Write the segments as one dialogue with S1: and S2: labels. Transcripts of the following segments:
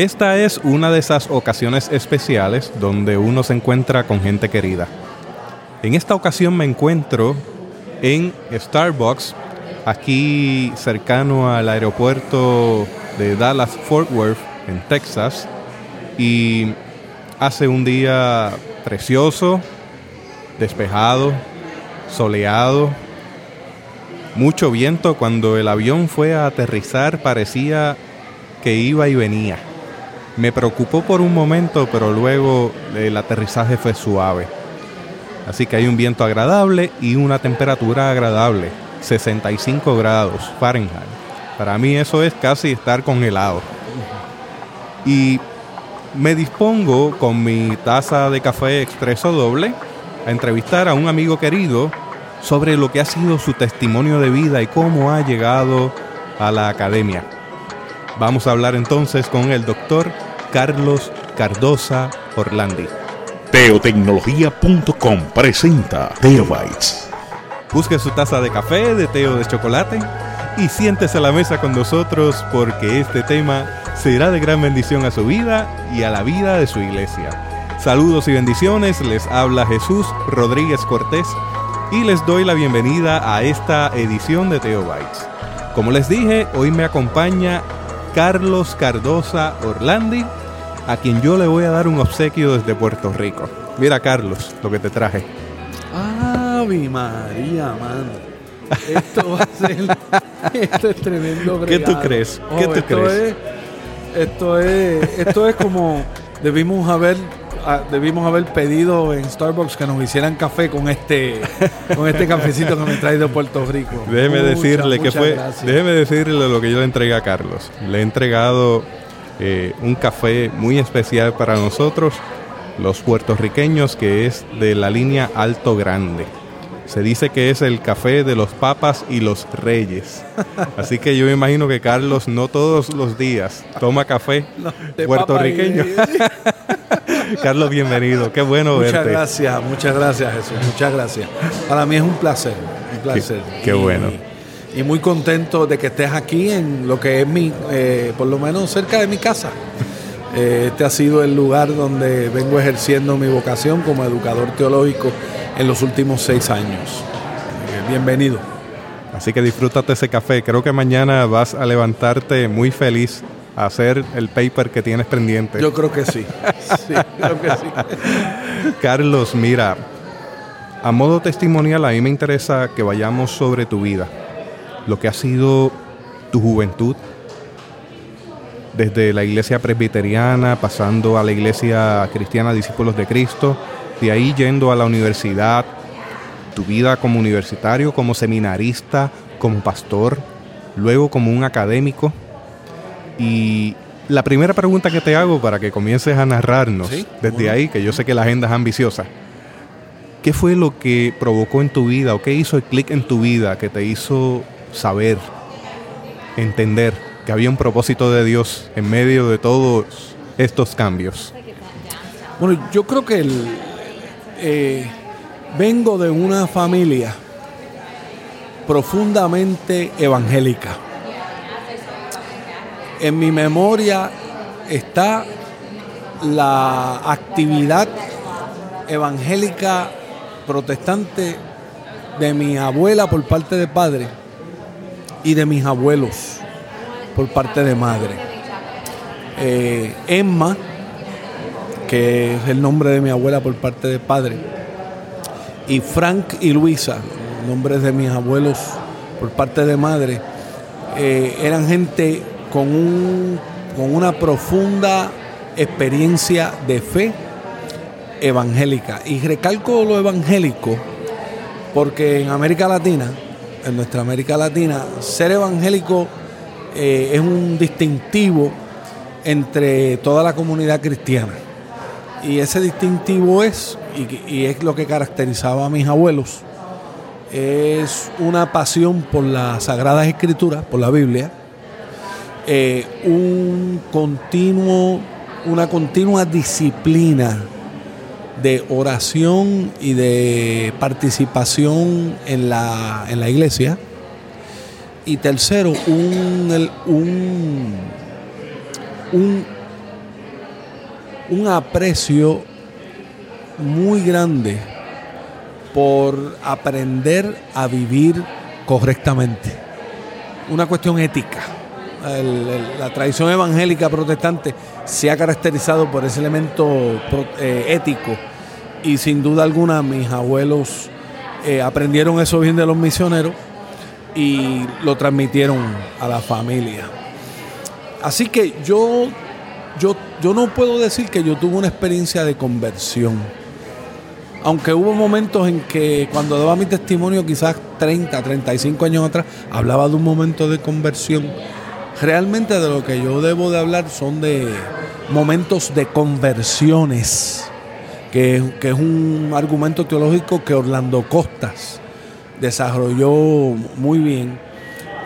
S1: Esta es una de esas ocasiones especiales donde uno se encuentra con gente querida. En esta ocasión me encuentro en Starbucks, aquí cercano al aeropuerto de Dallas Fort Worth, en Texas, y hace un día precioso, despejado, soleado, mucho viento. Cuando el avión fue a aterrizar parecía que iba y venía. Me preocupó por un momento, pero luego el aterrizaje fue suave. Así que hay un viento agradable y una temperatura agradable, 65 grados Fahrenheit. Para mí eso es casi estar congelado. Y me dispongo con mi taza de café expreso doble a entrevistar a un amigo querido sobre lo que ha sido su testimonio de vida y cómo ha llegado a la academia. Vamos a hablar entonces con el doctor Carlos Cardosa Orlandi.
S2: Teotecnología.com presenta Teobytes.
S1: Busque su taza de café, de té o de chocolate y siéntese a la mesa con nosotros porque este tema será de gran bendición a su vida y a la vida de su iglesia. Saludos y bendiciones, les habla Jesús Rodríguez Cortés y les doy la bienvenida a esta edición de Teobytes. Como les dije, hoy me acompaña Carlos Cardosa Orlandi, a quien yo le voy a dar un obsequio desde Puerto Rico. Mira, Carlos, lo que te traje.
S3: ¡Ave María, mano! Esto va a ser. esto es tremendo.
S1: ¿Qué tú crees? ¿Qué
S3: Oh,
S1: tú
S3: esto
S1: crees?
S3: Es, esto es. Esto es como. Debimos haber. ah, Debimos haber pedido en Starbucks que nos hicieran café con este con este cafecito que me trae de Puerto Rico.
S1: Déjeme
S3: Muchas,
S1: decirle que fue,
S3: gracias.
S1: déjeme decirle lo que yo le entregué a Carlos. Le he entregado eh, un café muy especial para nosotros, los puertorriqueños, que es de la línea Alto Grande. Se dice que es el café de los papas y los reyes. Así que yo me imagino que Carlos no todos los días toma café
S3: No,
S1: puertorriqueño. Carlos, bienvenido. Qué bueno
S3: Muchas
S1: verte.
S3: gracias, muchas gracias Jesús, muchas gracias. Para mí es un placer, un placer.
S1: qué bueno.
S3: Y muy contento de que estés aquí en lo que es mi, eh, por lo menos cerca de mi casa. Eh, este ha sido el lugar donde vengo ejerciendo mi vocación como educador teológico en los últimos seis años. Eh, bienvenido.
S1: Así que disfrútate ese café. Creo que mañana vas a levantarte muy feliz a hacer el paper que tienes pendiente.
S3: Yo creo que sí. Sí, creo que sí.
S1: Carlos, mira, a modo testimonial a mí me interesa que vayamos sobre tu vida, lo que ha sido tu juventud, desde la iglesia presbiteriana, pasando a la iglesia cristiana Discípulos de Cristo, de ahí yendo a la universidad, tu vida como universitario, como seminarista, como pastor, luego como un académico. Y la primera pregunta que te hago para que comiences a narrarnos
S3: Sí,
S1: desde
S3: cómo no.
S1: ahí, que yo sé que la agenda es ambiciosa, ¿qué fue lo que provocó en tu vida o qué hizo el clic en tu vida que te hizo saber, entender que había un propósito de Dios en medio de todos estos cambios?
S3: Bueno, yo creo que el, eh, vengo de una familia profundamente evangélica. En mi memoria está la actividad evangélica protestante de mi abuela por parte de padre y de mis abuelos por parte de madre. Eh, Emma, que es el nombre de mi abuela por parte de padre, y Frank y Luisa, nombres de mis abuelos por parte de madre, eh, eran gente con, un, con una profunda experiencia de fe evangélica. Y recalco lo evangélico porque en América Latina, en nuestra América Latina, ser evangélico eh, es un distintivo entre toda la comunidad cristiana. Y ese distintivo es, y, es lo que caracterizaba a mis abuelos, es una pasión por las Sagradas Escrituras, por la Biblia, eh, un continuo, una continua disciplina de oración y de participación en la, en la iglesia. Y tercero, un, un, un un aprecio muy grande por aprender a vivir correctamente. Una cuestión ética. La tradición evangélica protestante se ha caracterizado por ese elemento eh, ético y sin duda alguna mis abuelos eh, aprendieron eso bien de los misioneros y lo transmitieron a la familia. Así que yo, yo, yo no puedo decir que yo tuve una experiencia de conversión. Aunque hubo momentos en que cuando daba mi testimonio, quizás 30, 35 años atrás, hablaba de un momento de conversión. Realmente de lo que yo debo de hablar son de momentos de conversiones, que, que es un argumento teológico que Orlando Costas desarrolló muy bien.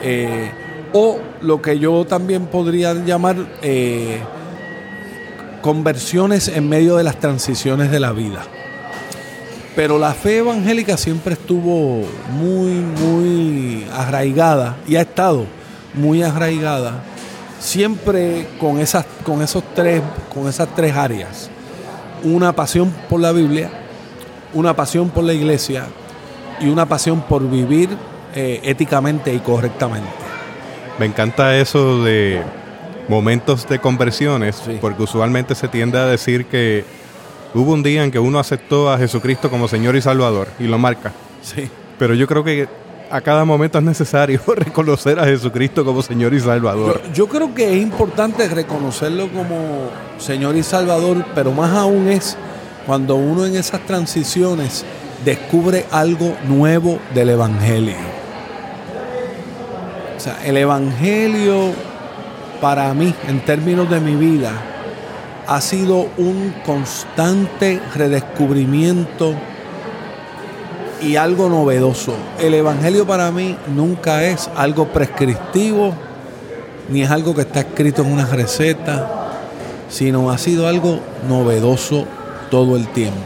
S3: Eh, o lo que yo también podría llamar eh, conversiones en medio de las transiciones de la vida. Pero la fe evangélica siempre estuvo muy, muy arraigada y ha estado muy arraigada, siempre con esas, con esos tres, con esas tres áreas. Una pasión por la Biblia, una pasión por la iglesia y una pasión por vivir eh, éticamente y correctamente.
S1: Me encanta eso de momentos de conversiones,
S3: Sí.
S1: porque usualmente se tiende a decir que hubo un día en que uno aceptó a Jesucristo como Señor y Salvador y lo marca.
S3: Sí.
S1: Pero yo creo que a cada momento es necesario reconocer a Jesucristo como Señor y Salvador.
S3: Yo, creo que es importante reconocerlo como Señor y Salvador, pero más aún es cuando uno en esas transiciones descubre algo nuevo del Evangelio. O sea, el Evangelio para mí, en términos de mi vida, ha sido un constante redescubrimiento y algo novedoso. El Evangelio para mí nunca es algo prescriptivo, ni es algo que está escrito en una receta, sino ha sido algo novedoso todo el tiempo.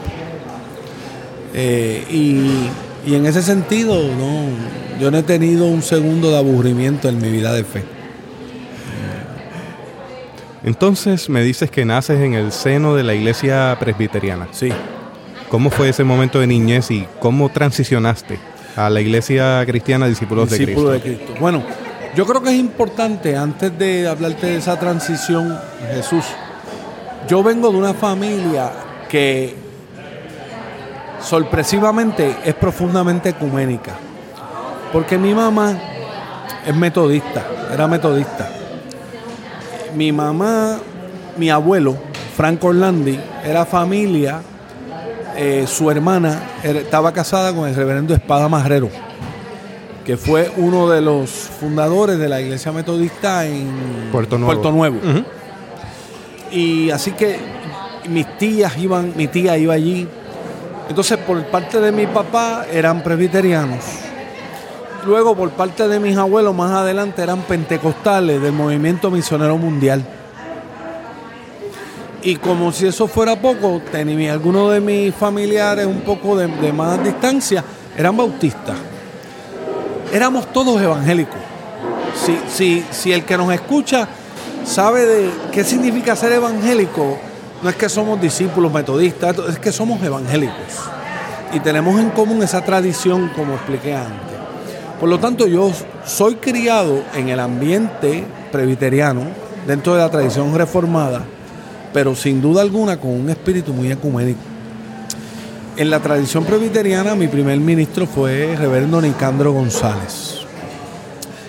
S3: Eh, y, y en ese sentido, no, yo no he tenido un segundo de aburrimiento en mi vida de fe.
S1: Entonces me dices que naces en el seno de la iglesia presbiteriana.
S3: Sí.
S1: ¿Cómo fue ese momento de niñez y cómo transicionaste a la iglesia cristiana Discípulos de Cristo?
S3: de Cristo. Bueno, yo creo que es importante, antes de hablarte de esa transición, Jesús, yo vengo de una familia que sorpresivamente es profundamente ecuménica. Porque mi mamá es metodista, era metodista. Mi mamá, mi abuelo, Franco Orlandi, era familia eh, su hermana estaba casada con el reverendo Espada Marrero, que fue uno de los fundadores de la iglesia metodista en
S1: Puerto Nuevo.
S3: Y así que mis tías iban, mi tía iba allí. Entonces, por parte de mi papá eran presbiterianos. Luego, por parte de mis abuelos, más adelante eran pentecostales del movimiento misionero mundial. Y como si eso fuera poco, tenía algunos de mis familiares un poco de, más distancia, eran bautistas. Éramos todos evangélicos. Si, si, si el que nos escucha sabe de qué significa ser evangélico, no es que somos discípulos metodistas, es que somos evangélicos. Y tenemos en común esa tradición, como expliqué antes. Por lo tanto, yo soy criado en el ambiente presbiteriano, dentro de la tradición reformada, pero sin duda alguna con un espíritu muy ecuménico. En la tradición presbiteriana, mi primer ministro fue el reverendo Nicandro González,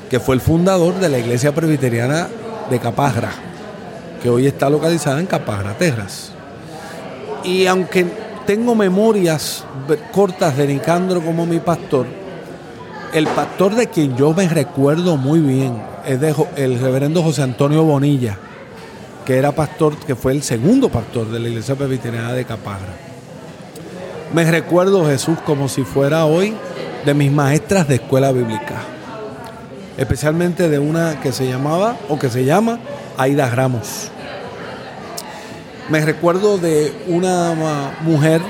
S3: que fue el fundador de la iglesia presbiteriana de Capagra, que hoy está localizada en Capagra, Texas. Y aunque tengo memorias cortas de Nicandro como mi pastor, el pastor de quien yo me recuerdo muy bien es el reverendo José Antonio Bonilla, que era pastor, que fue el segundo pastor de la iglesia presbiteriana de Capagra. Me recuerdo Jesús como si fuera hoy de mis maestras de escuela bíblica, especialmente de una que se llamaba o que se llama Aida Ramos. Me recuerdo de una mujer,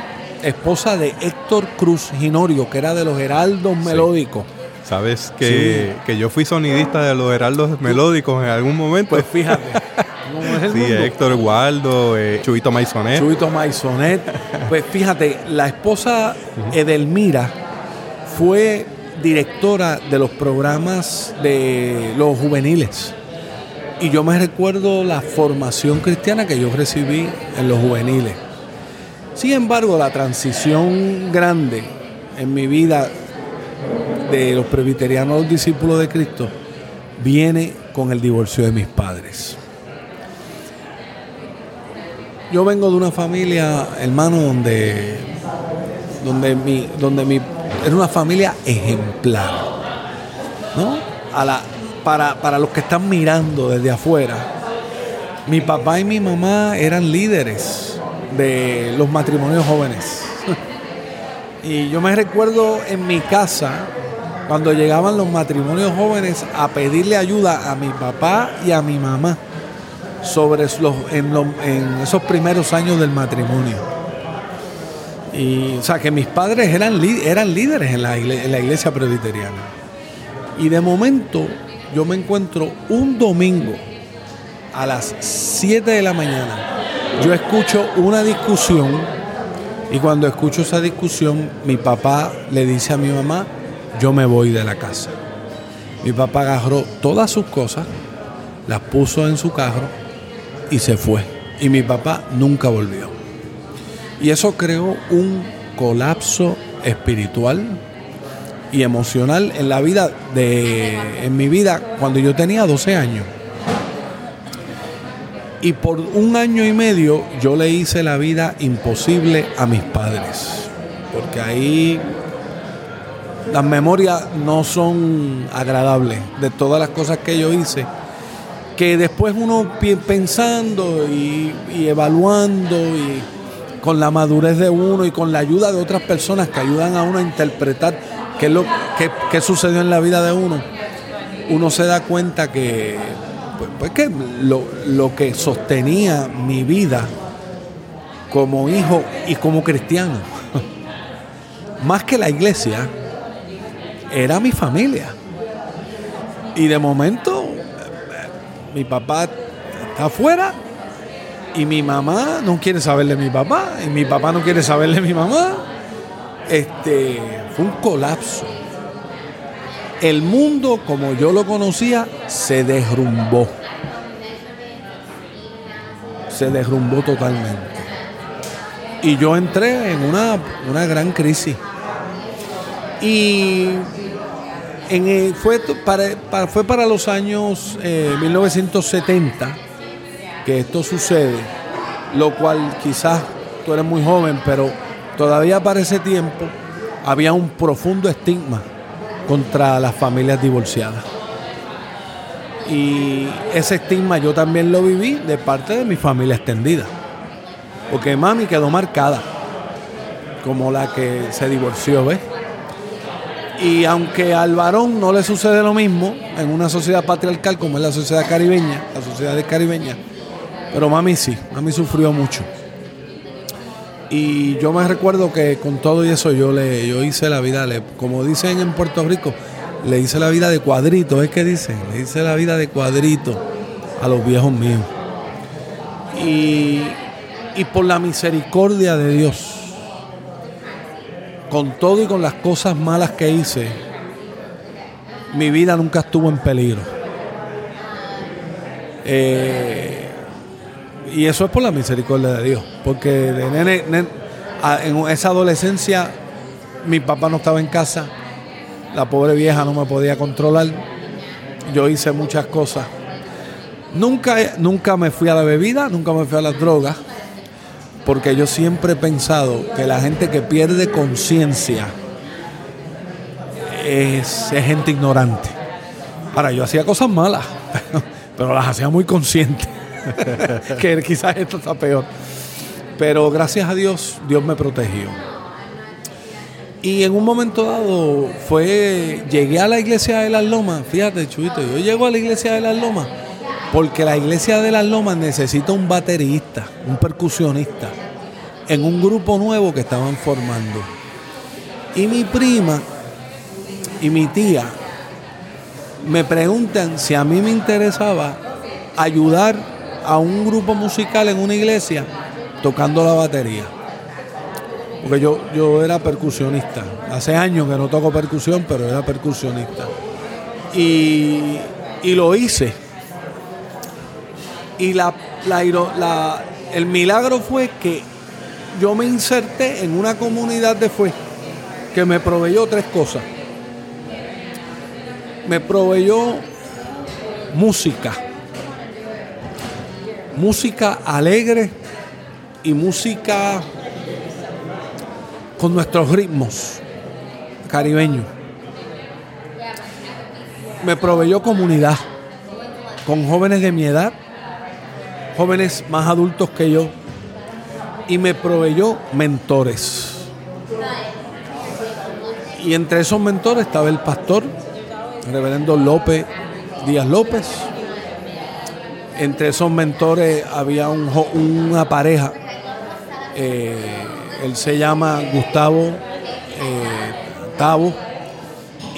S3: esposa de Héctor Cruz Ginorio, que era de los Heraldos Melódicos.
S1: Sabes que, que yo fui sonidista de los heraldos melódicos en algún momento.
S3: Pues fíjate, ¿Cómo es el
S1: Sí,
S3: mundo?
S1: Héctor Waldo, eh, Chubito Maisonet.
S3: Chubito Maisonet. Pues fíjate, la esposa Edelmira fue directora de los programas de los juveniles. Y yo me recuerdo la formación cristiana que yo recibí en los juveniles. Sin embargo, la transición grande en mi vida de los presbiterianos a los discípulos de Cristo viene con el divorcio de mis padres. Yo vengo de una familia, hermano, donde, donde mi, donde mi, era una familia ejemplar, ¿no? Para, para los que están mirando desde afuera, mi papá y mi mamá eran líderes de los matrimonios jóvenes. y yo me recuerdo en mi casa, cuando llegaban los matrimonios jóvenes, a pedirle ayuda a mi papá y a mi mamá sobre los, en, los- en esos primeros años del matrimonio. Y, o sea, que mis padres eran, eran líderes en la, en la iglesia presbiteriana. Y de momento yo me encuentro un domingo a las 7 de la mañana. Yo escucho una discusión y cuando escucho esa discusión, mi papá le dice a mi mamá, yo me voy de la casa. Mi papá agarró todas sus cosas, las puso en su carro y se fue. Y mi papá nunca volvió. Y eso creó un colapso espiritual y emocional en la vida de en mi vida cuando yo tenía 12 años. Y por un año y medio yo le hice la vida imposible a mis padres. Porque ahí las memorias no son agradables de todas las cosas que yo hice. Que después uno pensando y, evaluando y con la madurez de uno y con la ayuda de otras personas que ayudan a uno a interpretar qué es lo que, qué sucedió en la vida de uno, uno se da cuenta que, pues, pues que lo, lo que sostenía mi vida como hijo y como cristiano, más que la iglesia, era mi familia. Y de momento, mi papá está afuera y mi mamá no quiere saber de mi papá y mi papá no quiere saber de mi mamá. Este fue un colapso. El mundo como yo lo conocía se derrumbó. Se derrumbó totalmente. Y yo entré en una, una gran crisis. Y el- fue, para, los años eh, 1970 que esto sucede, lo cual quizás tú eres muy joven, pero todavía para ese tiempo había un profundo estigma contra las familias divorciadas. Y ese estigma yo también lo viví de parte de mi familia extendida. Porque mami quedó marcada como la que se divorció, ¿ves? Y aunque al varón no le sucede lo mismo en una sociedad patriarcal como es la sociedad caribeña, la sociedad de caribeña, pero mami sí, mami sufrió mucho. Y yo me recuerdo que con todo y eso yo le yo hice la vida, le, como dicen en Puerto Rico, le hice la vida de cuadrito, es que dicen, le hice la vida de cuadrito a los viejos míos. Y, y por la misericordia de Dios, con todo y con las cosas malas que hice, mi vida nunca estuvo en peligro. Eh, y eso es por la misericordia de Dios. Porque en esa adolescencia mi papá no estaba en casa, la pobre vieja no me podía controlar, yo hice muchas cosas. Nunca, nunca me fui a la bebida, nunca me fui a las drogas, porque yo siempre he pensado que la gente que pierde conciencia es, gente ignorante. Ahora, yo hacía cosas malas, pero las hacía muy consciente. que quizás esto está peor. Pero gracias a Dios, Dios me protegió. Y en un momento dado fue, llegué a la iglesia de las Lomas, fíjate, Chuito, yo llego a la iglesia de las Lomas porque la iglesia de las Lomas necesita un baterista, un percusionista, en un grupo nuevo que estaban formando. Y mi prima y mi tía me preguntan si a mí me interesaba ayudar a un grupo musical en una iglesia tocando la batería. Porque yo, yo era percusionista. Hace años que no toco percusión, pero era percusionista. Y, y lo hice. Y la, el milagro fue que yo me inserté en una comunidad de fue que me proveyó tres cosas. Me proveyó música. Música alegre y música con nuestros ritmos caribeños. Me proveyó comunidad con jóvenes de mi edad, jóvenes más adultos que yo, y me proveyó mentores. Y entre esos mentores estaba el pastor, reverendo López Díaz López. Entre esos mentores había una pareja. Eh, él se llama Gustavo eh, Tavo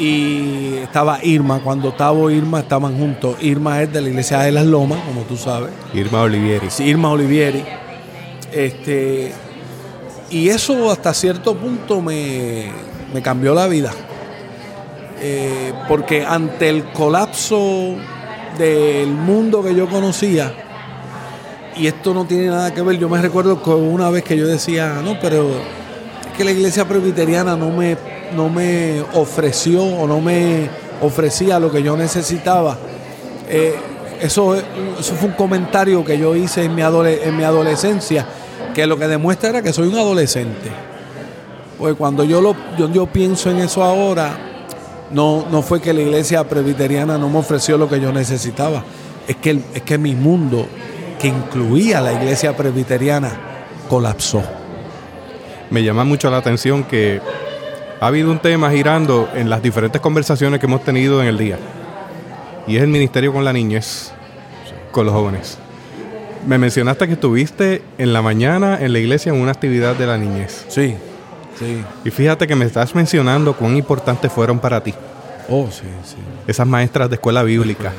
S3: y estaba Irma. Cuando Tavo e Irma estaban juntos. Irma es de la iglesia de las Lomas, como tú sabes.
S1: Irma Olivieri.
S3: Sí, Irma Olivieri. Este, y eso hasta cierto punto me, cambió la vida. Eh, porque ante el colapso del mundo que yo conocía, y esto no tiene nada que ver, yo me recuerdo que una vez que yo decía, no, pero es que la iglesia presbiteriana no me, no me ofreció o no me ofrecía lo que yo necesitaba. Eh, eso, eso fue un comentario que yo hice en mi, en mi adolescencia que lo que demuestra era que soy un adolescente. Pues cuando yo, lo, yo, pienso en eso ahora, no, no fue que la iglesia presbiteriana no me ofreció lo que yo necesitaba, es que, es que mi mundo, que incluía la iglesia presbiteriana, colapsó.
S1: Me llama mucho la atención que ha habido un tema girando en las diferentes conversaciones que hemos tenido en el día, y es el ministerio con la niñez, con los jóvenes. Me mencionaste que estuviste en la mañana en la iglesia en una actividad de la niñez.
S3: Sí, sí.
S1: Y fíjate que me estás mencionando cuán importantes fueron para ti.
S3: Oh, sí, sí.
S1: Esas maestras de escuela bíblica.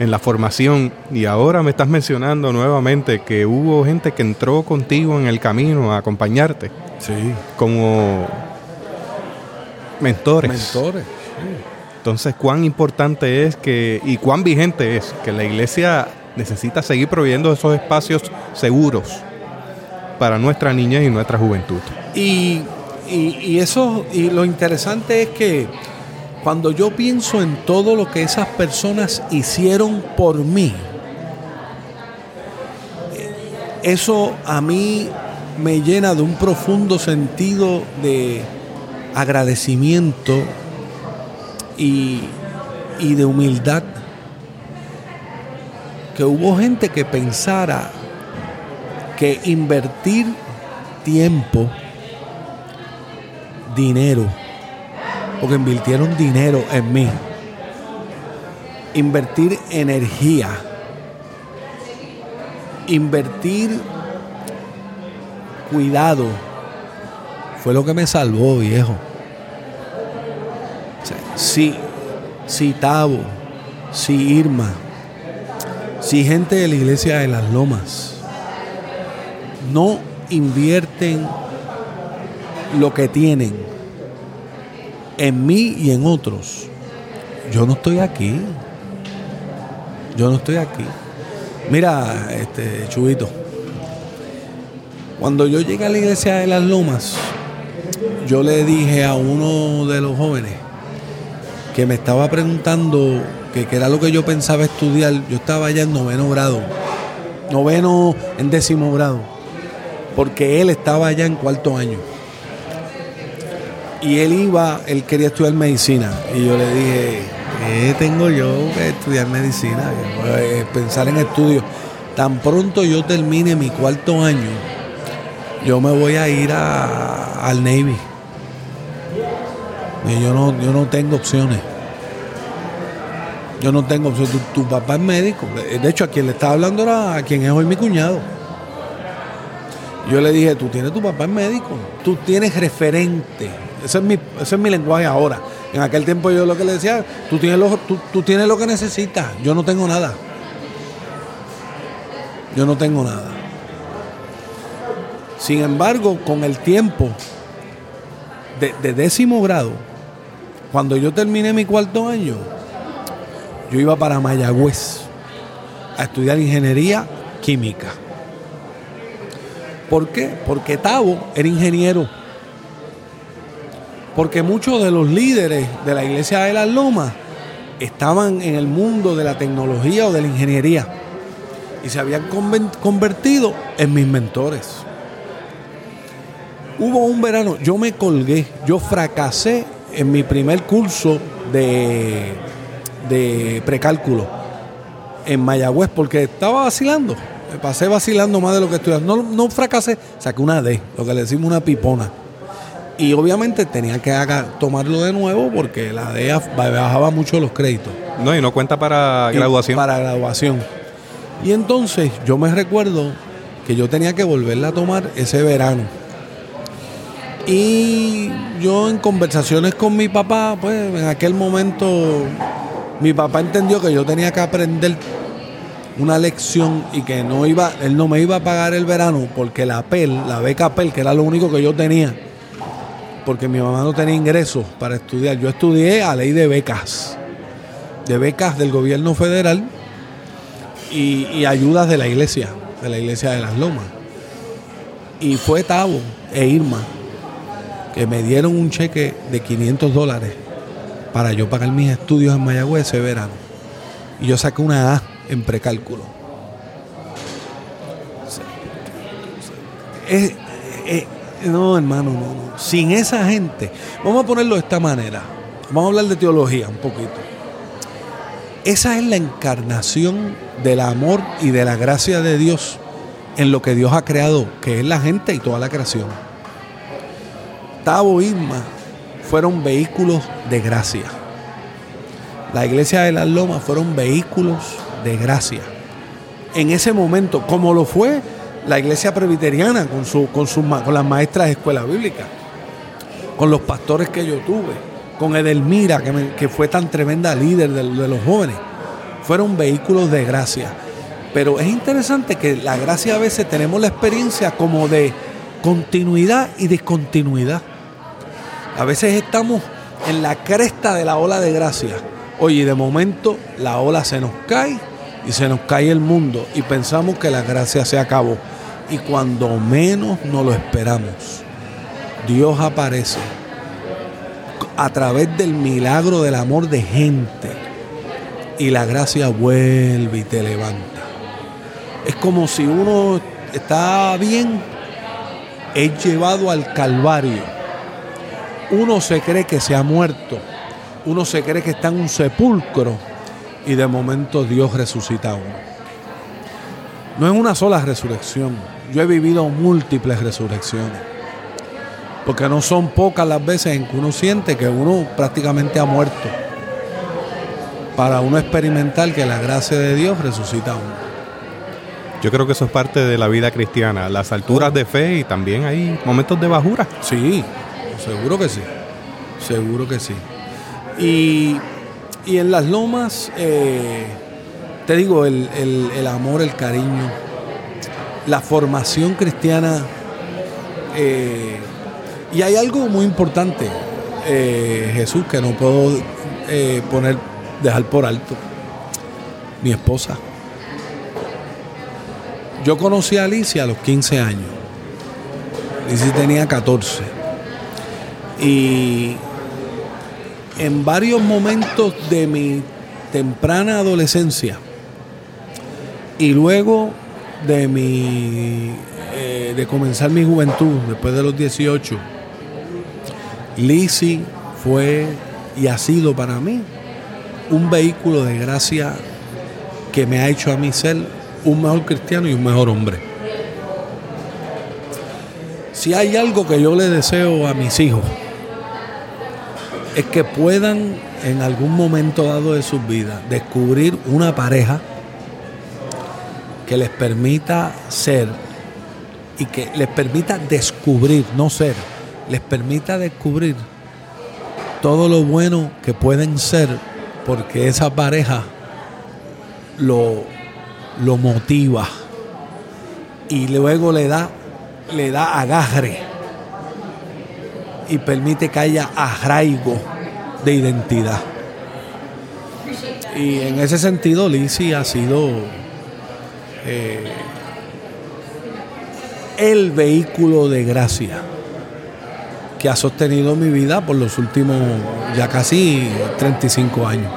S1: En la formación. Y ahora me estás mencionando nuevamente que hubo gente que entró contigo en el camino a acompañarte.
S3: Sí.
S1: Como mentores.
S3: Mentores.
S1: Entonces, cuán importante es que, y cuán vigente es que la iglesia necesita seguir proveyendo esos espacios seguros para nuestra niña y nuestra juventud.
S3: Y, eso, y lo interesante es que cuando yo pienso en todo lo que esas personas hicieron por mí, eso a mí me llena de un profundo sentido de agradecimiento y, y de humildad que hubo gente que pensara que invertir tiempo, dinero, porque invirtieron dinero en mí, invertir energía, invertir cuidado, fue lo que me salvó, viejo. Si, si Tavo, si Irma, si gente de la iglesia de las lomas no invierten lo que tienen en mí y en otros, yo no estoy aquí. Yo no estoy aquí. Mira, este Chubito, cuando yo llegué a la iglesia de las lomas, yo le dije a uno de los jóvenes que me estaba preguntando que, era lo que yo pensaba estudiar, yo estaba allá en noveno grado, noveno en décimo grado, porque él estaba allá en cuarto año. Y él iba, él quería estudiar medicina. Y yo le dije, ¿qué tengo yo que estudiar medicina? Eh, pensar en estudios. Tan pronto yo termine mi cuarto año, yo me voy a ir al Navy. Y yo no, yo no tengo opciones. Yo no tengo opción. Tu, papá es médico. De hecho, a quien le estaba hablando era a quien es hoy mi cuñado. Yo le dije, tú tienes tu papá es médico. Tú tienes referente. Ese es mi, ese es mi lenguaje ahora. En aquel tiempo yo lo que le decía, tú tienes lo, tú, tienes lo que necesitas. Yo no tengo nada. yo no tengo nada. Sin embargo, con el tiempo de décimo grado, cuando yo terminé mi cuarto año, yo iba para Mayagüez a estudiar ingeniería química. ¿Por qué? Porque Tavo era ingeniero. Porque muchos de los líderes de la iglesia de las Lomas estaban en el mundo de la tecnología o de la ingeniería y se habían convertido en mis mentores. Hubo un verano, yo me colgué, yo fracasé en mi primer curso de, de precálculo en Mayagüez porque estaba vacilando. Me pasé vacilando más de lo que estudiaba. No, no fracasé, saqué una D, lo que le decimos una pipona. Y obviamente tenía que haga- tomarlo de nuevo porque la D bajaba mucho los créditos.
S1: No, y no cuenta para
S3: Y
S1: graduación.
S3: Para graduación. Y entonces yo me recuerdo que yo tenía que volverla a tomar ese verano. Y yo en conversaciones con mi papá, pues en aquel momento mi papá entendió que yo tenía que aprender una lección y que no iba, él no me iba a pagar el verano porque la PEL, la beca PEL, que era lo único que yo tenía, porque mi mamá no tenía ingresos para estudiar. Yo estudié a ley de becas, de becas del gobierno federal y, y ayudas de la iglesia, de la iglesia de las Lomas. Y fue Tavo e Irma que me dieron un cheque de 500 dólares para yo pagar mis estudios en Mayagüez ese verano. Y yo saqué una A en precálculo. No, hermano, no, no. Sin esa gente, vamos a ponerlo de esta manera. Vamos a hablar de teología un poquito. Esa es la encarnación del amor y de la gracia de Dios en lo que Dios ha creado, que es la gente y toda la creación. Tavo Irma fueron vehículos de gracia. La iglesia de las Lomas fueron vehículos de gracia. En ese momento, como lo fue la iglesia presbiteriana con, con, con las maestras de escuela bíblica, con los pastores que yo tuve, con Edelmira, que, que fue tan tremenda líder de, de los jóvenes, fueron vehículos de gracia. Pero es interesante que la gracia a veces tenemos la experiencia como de continuidad y discontinuidad. A veces estamos en la cresta de la ola de gracia. Oye, de momento la ola se nos cae y se nos cae el mundo y pensamos que la gracia se acabó. Y cuando menos nos lo esperamos, Dios aparece a través del milagro del amor de gente y la gracia vuelve y te levanta. Es como si uno está bien, es llevado al Calvario. Uno se cree que se ha muerto, uno se cree que está en un sepulcro y de momento Dios resucita a uno. No es una sola resurrección, yo he vivido múltiples resurrecciones, porque no son pocas las veces en que uno siente que uno prácticamente ha muerto, para uno experimentar que la gracia de Dios resucita a uno.
S1: Yo creo que eso es parte de la vida cristiana, las alturas de fe y también hay momentos de bajura.
S3: Sí, seguro que sí. Seguro que sí. Y, y en las lomas, eh, te digo, el, el- el amor, el cariño, la formación cristiana. eh, y hay algo muy importante, eh, Jesús, que no puedo poner, dejar por alto. Mi esposa. Yo conocí a Alicia a los 15 años. Alicia tenía 14. Y en varios momentos de mi temprana adolescencia y luego de mi eh, de comenzar mi juventud después de los 18 Lizzie fue y ha sido para mí un vehículo de gracia que me ha hecho a mí ser un mejor cristiano y un mejor hombre. Si hay algo que yo le deseo a mis hijos, es que puedan en algún momento dado de sus vidas descubrir una pareja que les permita ser y que les permita descubrir, no ser, les permita descubrir todo lo bueno que pueden ser porque esa pareja lo, lo motiva, y luego le da, le da agarre y permite que haya arraigo de identidad. Y en ese sentido, Lizzie ha sido eh, el vehículo de gracia que ha sostenido mi vida por los últimos ya casi 35 años.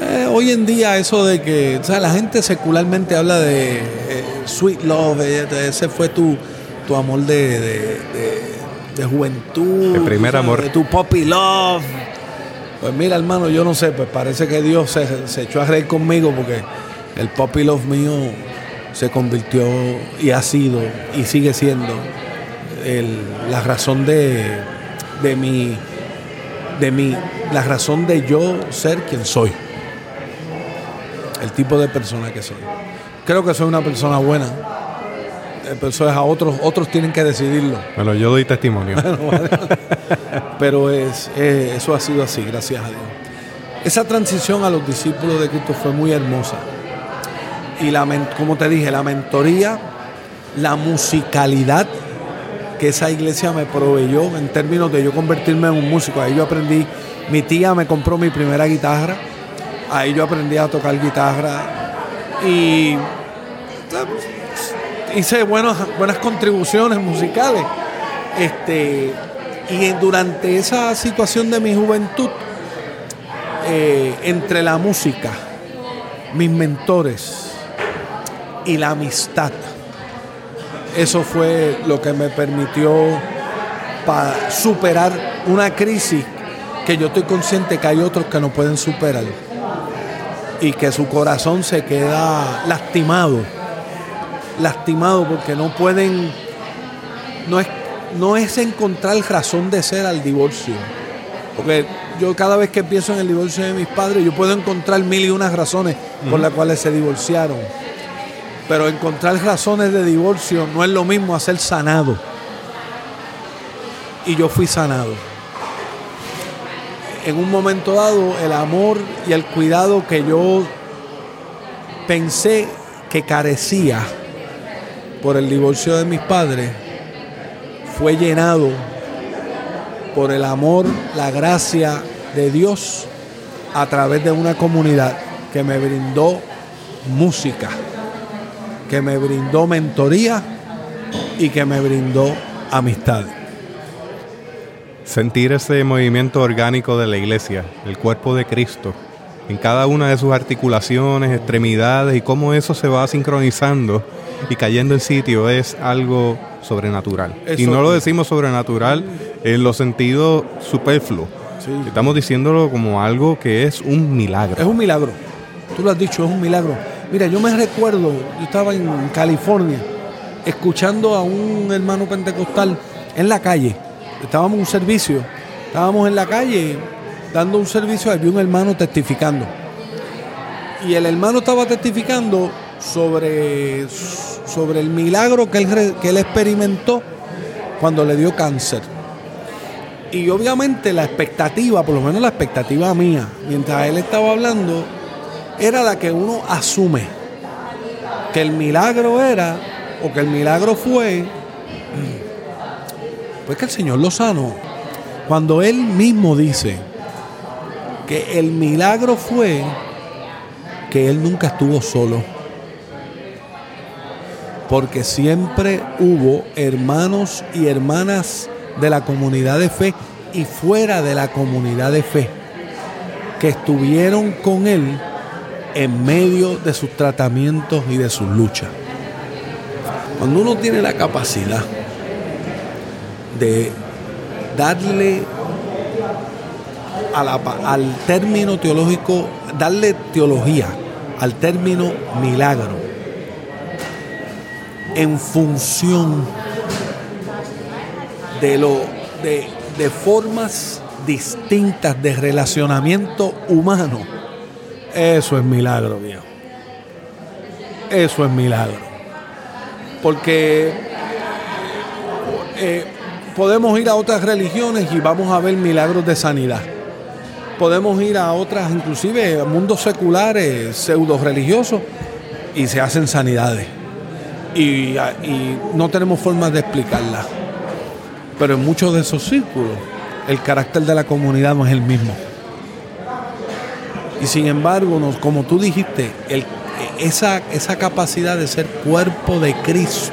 S3: Eh, hoy en día eso de que, o sea, la gente secularmente habla de eh, sweet love, ese fue tu, tu amor de, de, de- de juventud.
S1: El primer amor.
S3: De tu puppy love. Pues mira, hermano, yo no sé, pues parece que Dios se, se echó a reír conmigo porque el puppy love mío se convirtió y ha sido y sigue siendo el- la razón de, de mi de mi la razón de yo ser quien soy el tipo de persona que soy creo que soy una persona buena eso es a otros otros tienen que decidirlo
S1: Bueno, yo doy testimonio.
S3: pero es, eh, eso ha sido así, gracias a Dios. Esa transición a los discípulos de Cristo fue muy hermosa. Y la, como te dije, la mentoría, la musicalidad que esa iglesia me proveyó en términos de yo convertirme en un músico. Ahí yo aprendí, mi tía me compró mi primera guitarra, ahí yo aprendí a tocar guitarra y hice buenas, buenas contribuciones musicales. Este, y durante esa situación de mi juventud, eh, entre la música, mis mentores y la amistad, eso fue lo que me permitió para superar una crisis que yo estoy consciente que hay otros que no pueden superar y que su corazón se queda lastimado, lastimado porque no pueden, no es, no es encontrar razón de ser al divorcio. Porque yo cada vez que pienso en el divorcio de mis padres, yo puedo encontrar mil y unas razones por las cuales se divorciaron. Pero encontrar razones de divorcio no es lo mismo a ser sanado. Y yo fui sanado. En un momento dado, el amor y el cuidado que yo pensé que carecía por el divorcio de mis padres fue llenado por el amor, la gracia de Dios a través de una comunidad que me brindó música, que me brindó mentoría y que me brindó amistad.
S1: Sentir ese movimiento orgánico de la iglesia, el cuerpo de Cristo, en cada una de sus articulaciones, extremidades y cómo eso se va sincronizando y cayendo en sitio es algo sobrenatural. y no lo decimos sobrenatural en los sentidos superfluos.
S3: Sí.
S1: Estamos diciéndolo como algo que es un milagro.
S3: Es un milagro. Tú lo has dicho, es un milagro. Mira, yo me recuerdo, yo estaba en California escuchando a un hermano pentecostal en la calle. Estábamos en un servicio, estábamos en la calle dando un servicio, había un hermano testificando. Y el hermano estaba testificando sobre, sobre el milagro que él, que él experimentó cuando le dio cáncer. Y obviamente la expectativa, por lo menos la expectativa mía, mientras él estaba hablando, era la que uno asume. Que el milagro era, o que el milagro fue, pues que el Señor lo sanó. Cuando él mismo dice que el milagro fue que él nunca estuvo solo. Porque siempre hubo hermanos y hermanas de la comunidad de fe y fuera de la comunidad de fe que estuvieron con él en medio de sus tratamientos y de sus luchas. Cuando uno tiene la capacidad de darle al término teológico, darle teología al término milagro en función de, lo, de, formas distintas de relacionamiento humano, eso es milagro, viejo. Eso es milagro. Porque eh, podemos ir a otras religiones y vamos a ver milagros de sanidad. Podemos ir a otras, inclusive a mundos seculares, pseudo religiosos, y se hacen sanidades. Y, no tenemos forma de explicarla. Pero en muchos de esos círculos, el carácter de la comunidad no es el mismo. Y sin embargo, como tú dijiste, esa, esa capacidad de ser cuerpo de Cristo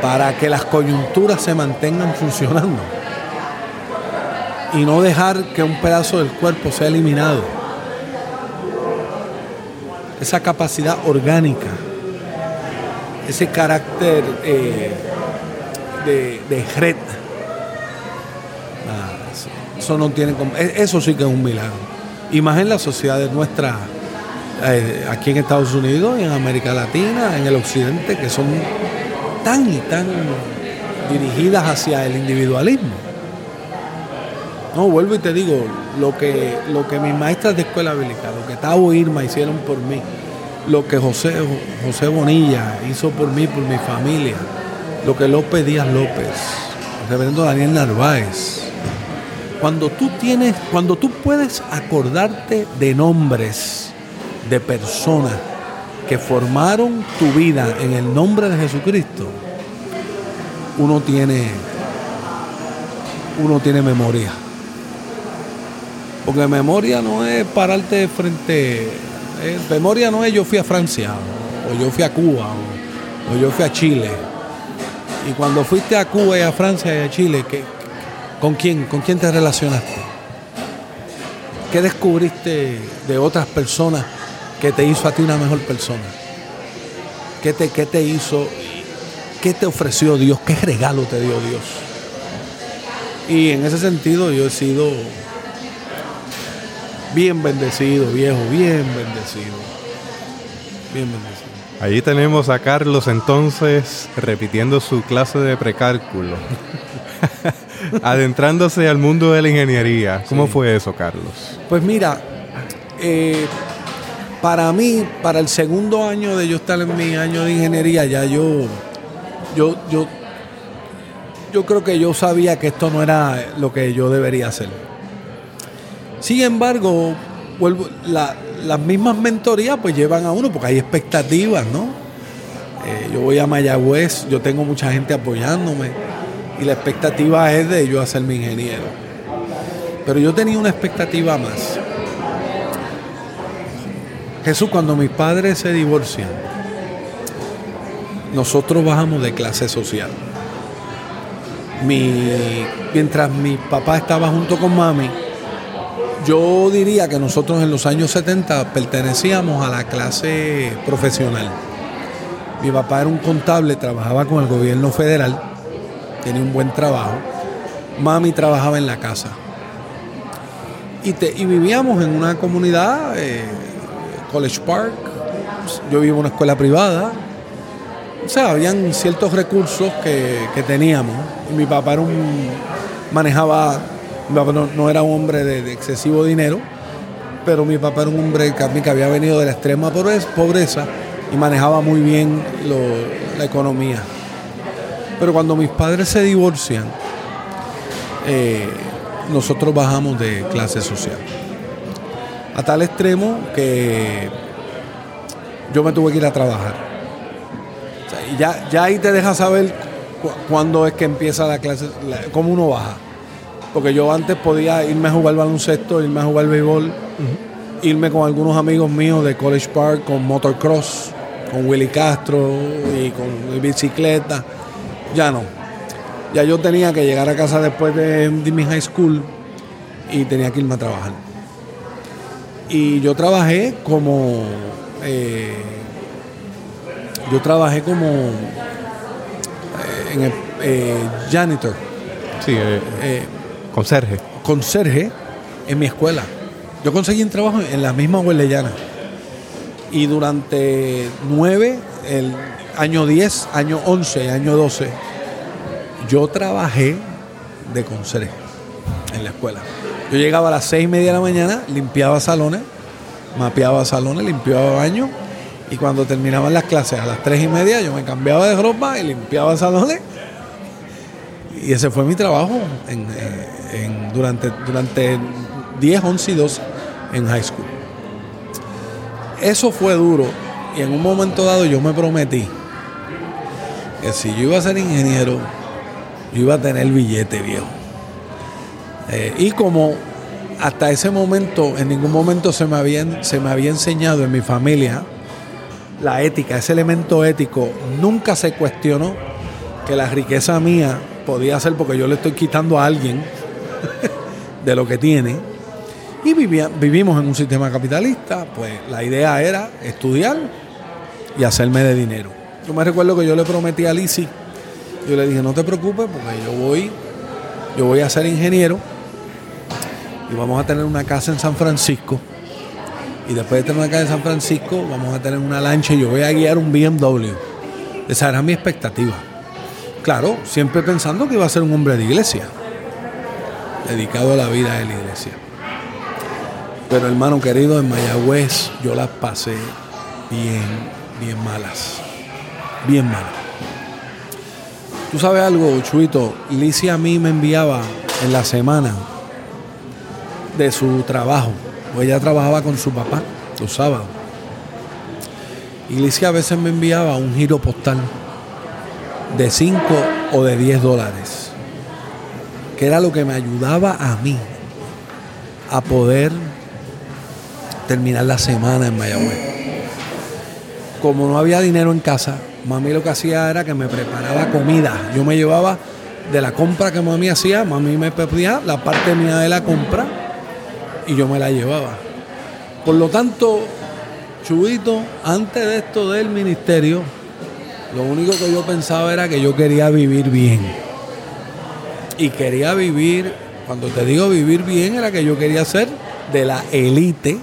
S3: para que las coyunturas se mantengan funcionando y no dejar que un pedazo del cuerpo sea eliminado. Esa capacidad orgánica, ese carácter eh, de, de red. Ah, eso, no tiene e- eso sí que es un milagro. Y más en las sociedades nuestras, eh, aquí en Estados Unidos en América Latina, en el occidente, que son tan y tan dirigidas hacia el individualismo. No, vuelvo y te digo, lo que, lo que mis maestras de escuela bíblica, lo que Tavo Irma hicieron por mí, lo que José, José Bonilla hizo por mí, por mi familia, lo que López Díaz López, el reverendo Daniel Narváez. Cuando tú tienes, cuando tú puedes acordarte de nombres de personas que formaron tu vida en el nombre de Jesucristo, uno tiene, uno tiene memoria. Porque memoria no es pararte frente. memoria no es yo fui a Francia, o, yo fui a Cuba, o, yo fui a Chile. Y cuando fuiste a Cuba y a Francia y a Chile, ¿qué- ¿con quién? ¿Con quién te relacionaste? ¿Qué descubriste de otras personas que te hizo a ti una mejor persona? ¿Qué te, qué te hizo? ¿Qué te ofreció Dios? ¿Qué regalo te dio Dios? Y en ese sentido yo he sido bien bendecido, viejo, bien bendecido. Bien bendecido.
S1: Ahí tenemos a Carlos entonces repitiendo su clase de precálculo. Adentrándose al mundo de la ingeniería. ¿Cómo
S3: Sí.
S1: fue eso, Carlos?
S3: Pues mira, eh, para mí, para el segundo año de yo estar en mi año de ingeniería, ya yo, yo, yo, yo creo que yo sabía que esto no era lo que yo debería hacer. Sin embargo, vuelvo, la- las mismas mentorías pues llevan a uno, porque hay expectativas, ¿no? Eh, yo voy a Mayagüez, yo tengo mucha gente apoyándome y la expectativa es de yo hacerme ingeniero. Pero yo tenía una expectativa más. Jesús, cuando mis padres se divorcian, nosotros bajamos de clase social. Mi- mientras mi papá estaba junto con mami, yo diría que nosotros en los años 70 pertenecíamos a la clase profesional. Mi papá era un contable, trabajaba con el gobierno federal, tenía un buen trabajo. Mami trabajaba en la casa. Y, te- y vivíamos en una comunidad, eh, College Park, yo vivo en una escuela privada. O sea, habían ciertos recursos que, que teníamos. Y mi papá era un, manejaba, mi papá no, no era un hombre de, excesivo dinero, pero mi papá era un hombre que, había venido de la extrema pobreza, y manejaba muy bien la economía. Pero cuando mis padres se divorcian, eh, nosotros bajamos de clase social. A tal extremo que yo me tuve que ir a trabajar. Y ya, ya ahí te deja saber cu- cuándo es que empieza la clase, la- cómo uno baja. Porque yo antes podía irme a jugar baloncesto, irme a jugar béisbol, irme con algunos amigos míos de College Park, con motocross, con Willy Castro y con bicicleta. Ya no. Ya yo tenía que llegar a casa después de, de mi high school y tenía que irme a trabajar. Y yo trabajé como. eh, yo trabajé como. eh, en el, eh, janitor,
S1: Sí, eh,
S3: eh,
S1: conserje.
S3: conserje en mi escuela. Yo conseguí un trabajo en la misma Huelellana. Y durante nueve, el año 10, año 11, año 12, yo trabajé de conserje en la escuela. Yo llegaba a las seis y media de la mañana, limpiaba salones, mapeaba salones, limpiaba baños. Y cuando terminaban las clases a las tres y media, yo me cambiaba de ropa y limpiaba salones. Y ese fue mi trabajo en, eh, durante, durante 10, 11 y 12 en high school. Eso fue duro Y en un momento dado yo me prometí que si yo iba a ser ingeniero, yo iba a tener billete viejo. Eh, y como hasta ese momento, en ningún momento se me, había, se me había enseñado en mi familia la ética, ese elemento ético, nunca se cuestionó que la riqueza mía podía ser porque yo le estoy quitando a alguien de lo que tiene. Y vivimos en un sistema capitalista, pues la idea era estudiar y hacerme de dinero. Yo me recuerdo que yo le prometí a Lizzie, yo le dije, no te preocupes porque yo voy, yo voy a ser ingeniero y vamos a tener una casa en San Francisco. Y después de tener una casa en San Francisco, vamos a tener una lancha y yo voy a guiar un BMW. Esa era mi expectativa. Claro, siempre pensando que iba a ser un hombre de iglesia, dedicado a la vida de la iglesia. Pero hermano querido, en Mayagüez yo las pasé bien, bien malas. Bien malas. Tú sabes algo, Chuito, Licia a mí me enviaba en la semana de su trabajo. Pues ella trabajaba con su papá los sábados. Y Licia a veces me enviaba un giro postal de 5 o de 10 dólares. Que era lo que me ayudaba a mí a poder terminar la semana en Mayagüez. Como no había dinero en casa, mami lo que hacía era que me preparaba comida. Yo me llevaba de la compra que mami hacía, mami me pedía la parte mía de la compra y yo me la llevaba. Por lo tanto, Chubito, antes de esto del ministerio, lo único que yo pensaba era que yo quería vivir bien. Y quería vivir, cuando te digo vivir bien, era que yo quería ser de la élite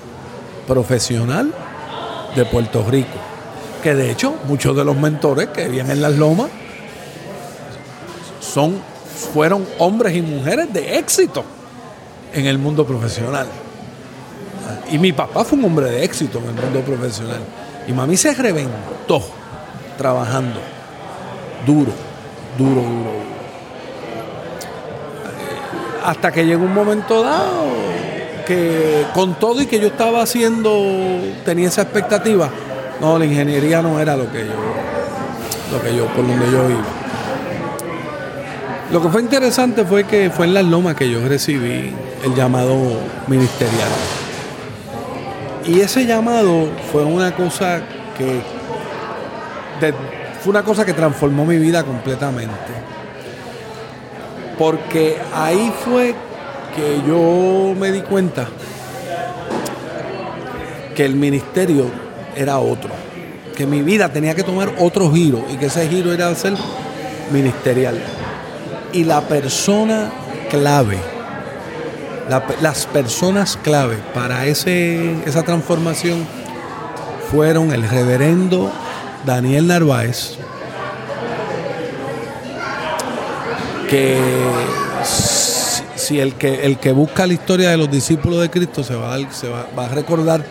S3: profesional de Puerto Rico. Que de hecho, muchos de los mentores que vienen en las lomas son, fueron hombres y mujeres de éxito en el mundo profesional. Y mi papá fue un hombre de éxito en el mundo profesional. Y mami se reventó trabajando. Duro, duro, duro. Hasta que llegó un momento dado que con todo y que yo estaba haciendo, tenía esa expectativa. No, la ingeniería no era lo que yo, lo que yo, por donde yo iba. Lo que fue interesante fue que fue en las lomas que yo recibí el llamado ministerial. Y ese llamado fue una cosa que fue una cosa que transformó mi vida completamente. Porque ahí fue que yo me di cuenta que el ministerio era otro, que mi vida tenía que tomar otro giro y que ese giro era ser ministerial. Y la persona clave, las personas clave para ese, esa transformación fueron el reverendo Daniel Narváez, que si, el que el que busca la historia de los discípulos de Cristo se va a, recordar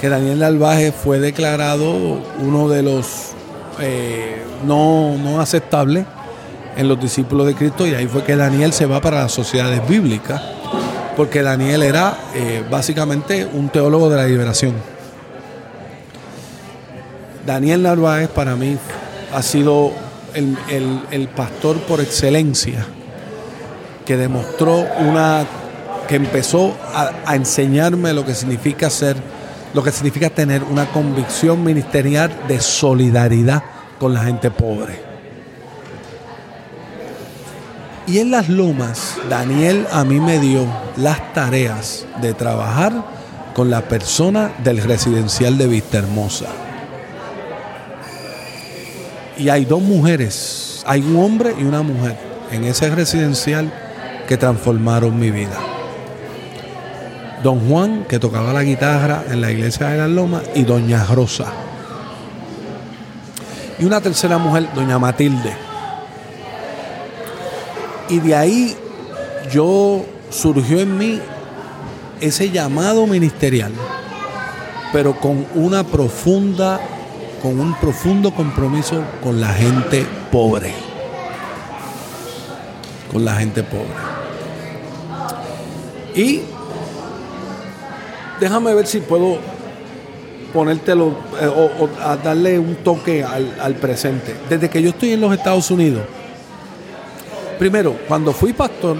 S3: que Daniel Narváez fue declarado uno de los eh, no, no aceptables en los discípulos de Cristo y ahí fue que Daniel se va para las sociedades bíblicas, porque Daniel era eh, básicamente un teólogo de la liberación. Daniel Narváez para mí ha sido el, pastor por excelencia que demostró una que empezó a, a, enseñarme lo que significa ser, lo que significa tener una convicción ministerial de solidaridad con la gente pobre. Y en las lomas, Daniel a mí me dio las tareas de trabajar con la persona del residencial de Vista Hermosa. Y hay dos mujeres, hay un hombre y una mujer en ese residencial que transformaron mi vida. Don Juan, que tocaba la guitarra en la iglesia de las lomas, y Doña Rosa. Y una tercera mujer, Doña Matilde y de ahí yo surgió en mí ese llamado ministerial, pero con una profunda, con un profundo compromiso con la gente pobre. Con la gente pobre. Y déjame ver si puedo ponértelo eh, o, a darle un toque al, al presente. Desde que yo estoy en los Estados Unidos, primero, cuando fui pastor,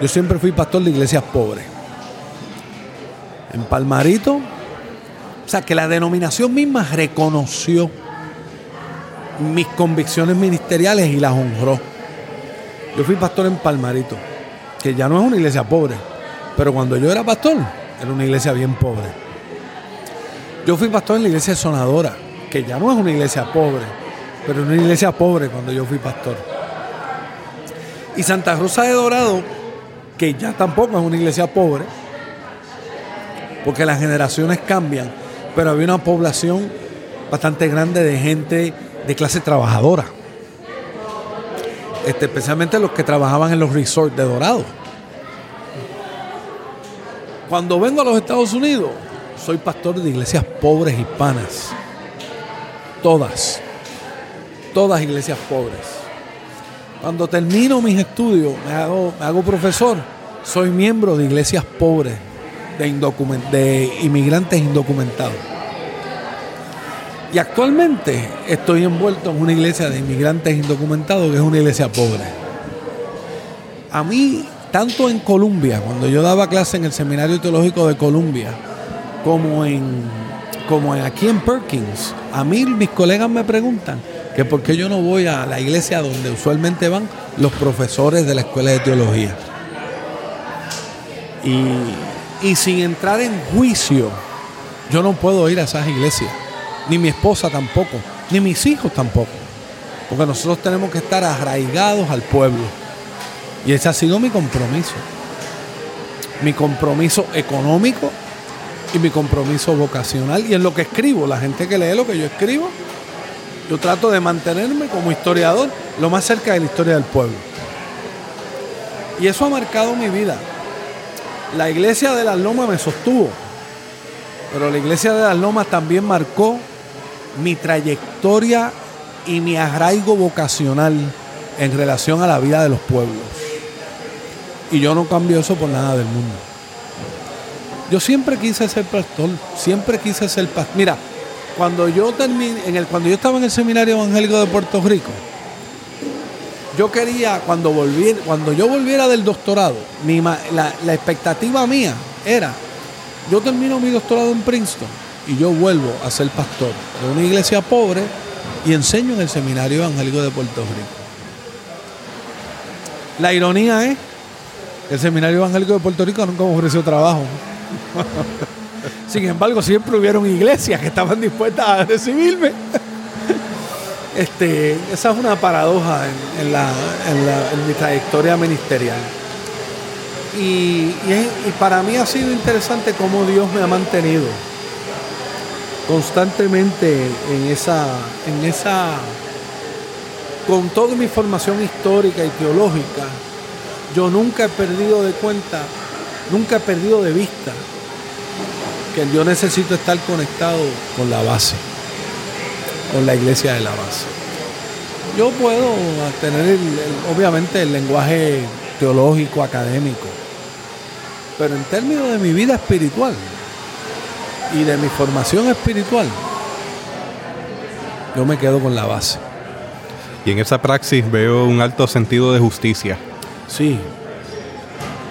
S3: yo siempre fui pastor de iglesias pobres. En Palmarito, sea, que la denominación misma reconoció mis convicciones ministeriales y las honró. Yo fui pastor en Palmarito, que ya no es una iglesia pobre, pero cuando yo era pastor, era una iglesia bien pobre. Yo fui pastor en la iglesia Sonadora, que ya no es una iglesia pobre, pero una iglesia pobre cuando yo fui pastor. Y Santa Rosa de Dorado, que ya tampoco es una iglesia pobre, porque las generaciones cambian, pero había una población bastante grande de gente de clase trabajadora. Este, especialmente los que trabajaban en los resorts de Dorado. Cuando vengo a los Estados Unidos, soy pastor de iglesias pobres hispanas. Todas. Todas iglesias pobres. Cuando termino mis estudios, me hago, me hago profesor, soy miembro de iglesias pobres, de, indocument de inmigrantes indocumentados. Y actualmente estoy envuelto en una iglesia de inmigrantes indocumentados que es una iglesia pobre. A mí, tanto en Colombia, cuando yo daba clase en el Seminario Teológico de Colombia, como en como en aquí en Perkins, a mí mis colegas me preguntan que por qué yo no voy a la iglesia donde usualmente van los profesores de la escuela de teología. Y, y sin entrar en juicio, yo no puedo ir a esas iglesias ni mi esposa tampoco, ni mis hijos tampoco. Porque nosotros tenemos que estar arraigados al pueblo. Y ese ha sido mi compromiso. Mi compromiso económico y mi compromiso vocacional. Y en lo que escribo, la gente que lee lo que yo escribo, yo trato de mantenerme como historiador lo más cerca de la historia del pueblo. Y eso ha marcado mi vida. La iglesia de las Lomas me sostuvo, pero la iglesia de las Lomas también marcó mi trayectoria y mi arraigo vocacional en relación a la vida de los pueblos. Y yo no cambio eso por nada del mundo. Yo siempre quise ser pastor, siempre quise ser pastor. Mira, cuando yo terminé, en el, cuando yo estaba en el seminario evangélico de Puerto Rico, yo quería, cuando volví, cuando yo volviera del doctorado, mi, la, la expectativa mía era, yo termino mi doctorado en Princeton y yo vuelvo a ser pastor de una iglesia pobre y enseño en el Seminario Evangélico de Puerto Rico. La ironía es que el Seminario Evangélico de Puerto Rico nunca me ofreció trabajo. Sin embargo, siempre hubieron iglesias que estaban dispuestas a recibirme. Este, esa es una paradoja en, la, en, la, en mi trayectoria ministerial. Y, y, y para mí ha sido interesante cómo Dios me ha mantenido constantemente en esa, en esa, con toda mi formación histórica y teológica, yo nunca he perdido de cuenta, nunca he perdido de vista que yo necesito estar conectado con la base, con la iglesia de la base. Yo puedo tener, el, el, obviamente, el lenguaje teológico, académico, pero en términos de mi vida espiritual, y de mi formación espiritual, yo me quedo con la base.
S1: Y en esa praxis veo un alto sentido de justicia.
S3: Sí,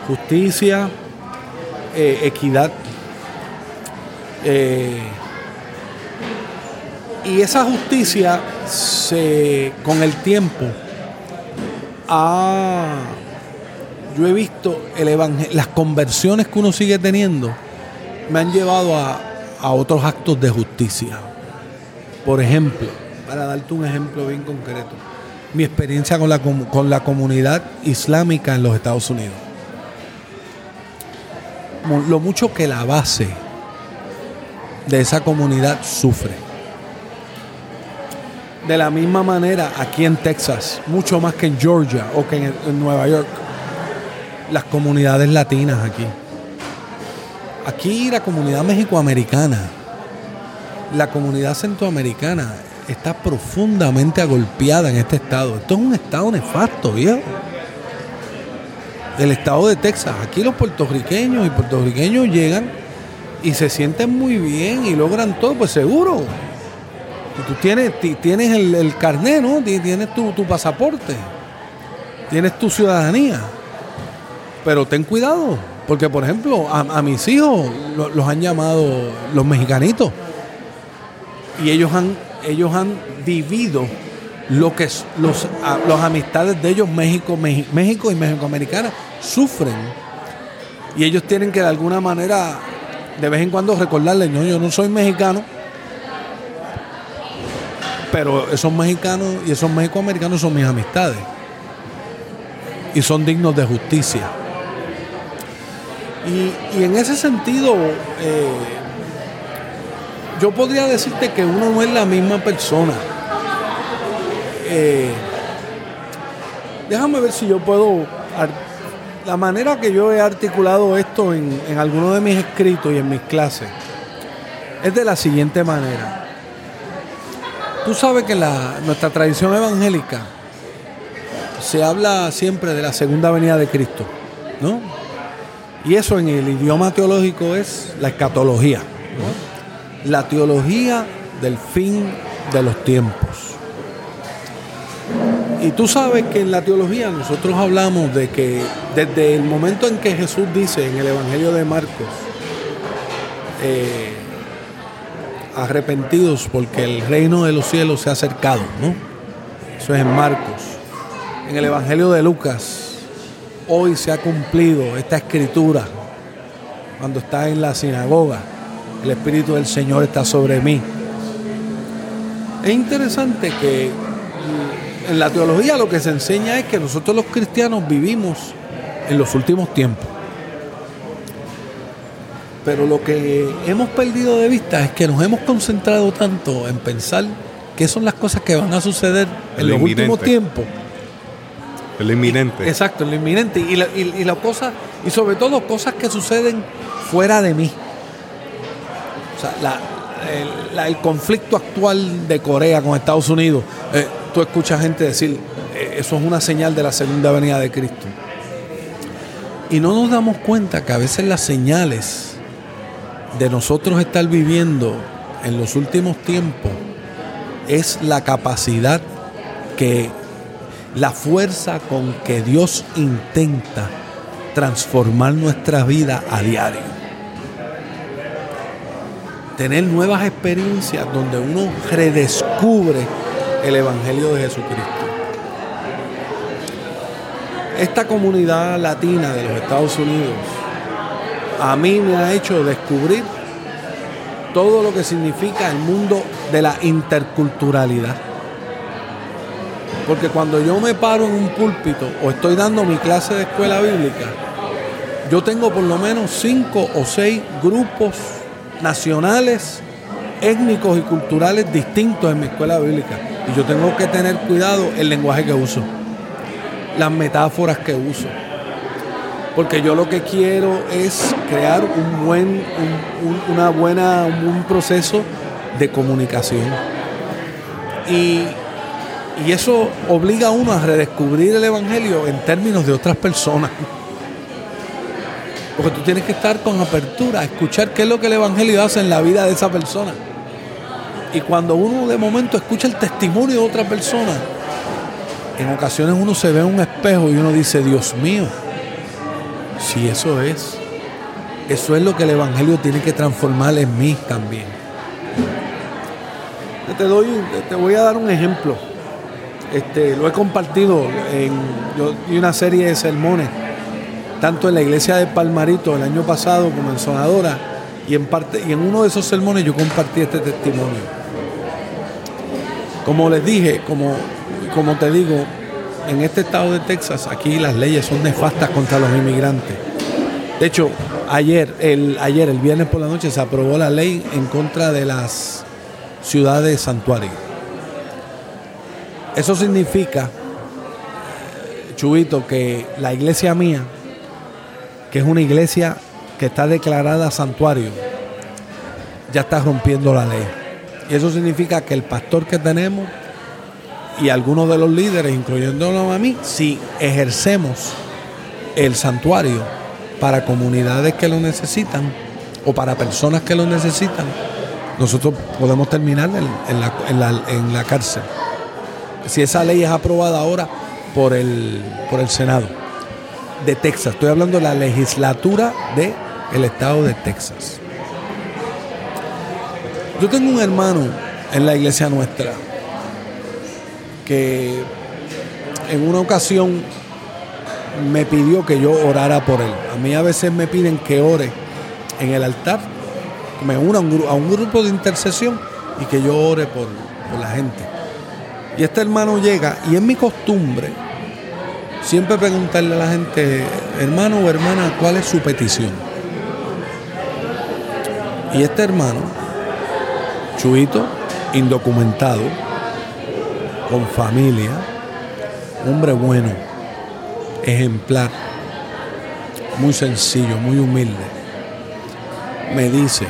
S3: justicia, eh, equidad. Eh, y esa justicia se, con el tiempo ha, yo he visto el las conversiones que uno sigue teniendo me han llevado a, a otros actos de justicia. Por ejemplo, para darte un ejemplo bien concreto, mi experiencia con la, con la comunidad islámica en los Estados Unidos. Lo mucho que la base de esa comunidad sufre. De la misma manera aquí en Texas, mucho más que en Georgia o que en, Nueva York, las comunidades latinas aquí. Aquí la comunidad mexicoamericana, la comunidad centroamericana está profundamente agolpeada en este estado. Esto es un estado nefasto, viejo. El estado de Texas. Aquí los puertorriqueños y puertorriqueños llegan y se sienten muy bien y logran todo, pues seguro. Tú tienes, tienes el, el carnet, ¿no? Tienes tu, pasaporte, tienes tu ciudadanía. Pero ten cuidado, porque por ejemplo, a, mis hijos los han llamado los mexicanitos. Y ellos han, ellos han vivido lo que los, los amistades de ellos, México, México y México Americana, sufren. Y ellos tienen que de alguna manera de vez en cuando recordarles, no, yo no soy mexicano, pero esos mexicanos y esos mexicoamericanos son mis amistades y son dignos de justicia. Y, en ese sentido, eh, yo podría decirte que uno no es la misma persona. Eh, déjame ver si yo puedo la manera que yo he articulado esto en, algunos de mis escritos y en mis clases es de la siguiente manera. Tú sabes que la, nuestra tradición evangélica se habla siempre de la segunda venida de Cristo, ¿no? Y eso en el idioma teológico es la escatología, la teología del fin de los tiempos. Y tú sabes que en la teología nosotros hablamos de que desde el momento en que Jesús dice en el Evangelio de Marcos, eh, arrepentidos porque el reino de los cielos se ha acercado, ¿no? Eso es en Marcos. En el Evangelio de Lucas, hoy se ha cumplido esta escritura cuando está en la sinagoga. El Espíritu del Señor está sobre mí. Es interesante que en la teología lo que se enseña es que nosotros los cristianos vivimos en los últimos tiempos. Pero lo que hemos perdido de vista es que nos hemos concentrado tanto en pensar qué son las cosas que van a suceder en los últimos tiempos.
S1: En lo inminente.
S3: exacto, en lo inminente. Y, la, y, cosas, y sobre todo cosas que suceden fuera de mí. O sea, el, conflicto actual de Corea con Estados Unidos. Eh, tú escuchas gente decir, eh, eso es una señal de la segunda venida de Cristo. Y no nos damos cuenta que a veces las señales de nosotros estar viviendo en los últimos tiempos es la capacidad que, la fuerza con que Dios intenta transformar nuestra vida a diario. Tener nuevas experiencias donde uno redescubre el Evangelio de Jesucristo. Esta comunidad latina de los Estados Unidos a mí me ha hecho descubrir todo lo que significa el mundo de la interculturalidad. Porque cuando yo me paro en un púlpito o estoy dando mi clase de escuela bíblica, yo tengo por lo menos cinco o seis grupos nacionales, étnicos y culturales distintos en mi escuela bíblica. Y yo tengo que tener cuidado el lenguaje que uso, las metáforas que uso. Porque yo lo que quiero es crear un buen, una buena, un proceso de comunicación. Y, y eso obliga a uno a redescubrir el Evangelio en términos de otras personas. Porque tú tienes que estar con apertura, escuchar qué es lo que el Evangelio hace en la vida de esa persona. Y cuando uno de momento escucha el testimonio de otra persona, en ocasiones uno se ve en un espejo y uno dice, Dios mío, si eso es, eso es lo que el Evangelio tiene que transformar en mí también. Te, doy, te voy a dar un ejemplo. Este, lo he compartido en una serie de sermones, tanto en la iglesia de Palmarito el año pasado como en Sonadora, y en, parte, y en uno de esos sermones yo compartí este testimonio. Como les dije, como, como te digo, en este estado de Texas, aquí las leyes son nefastas contra los inmigrantes. De hecho, ayer el, ayer, el viernes por la noche, se aprobó la ley en contra de las ciudades santuarios. Eso significa, Chubito, que la iglesia mía, que es una iglesia que está declarada santuario, ya está rompiendo la ley. Y eso significa que el pastor que tenemos y algunos de los líderes, incluyéndolo a mí, si ejercemos el santuario para comunidades que lo necesitan, o para personas que lo necesitan, nosotros podemos terminar en, la, cárcel. Si esa ley es aprobada ahora por el, por el Senado de Texas, estoy hablando de la legislatura del estado de Texas. Yo tengo un hermano en la iglesia nuestra que en una ocasión me pidió que yo orara por él. A mí a veces me piden que ore en el altar, me una a un, grupo de intercesión y que yo ore por, por la gente. Y este hermano llega y es mi costumbre siempre preguntarle a la gente, hermano o hermana, ¿cuál es su petición? Y este hermano, chuito, indocumentado, con familia, hombre bueno, ejemplar, muy sencillo, muy humilde, me dice,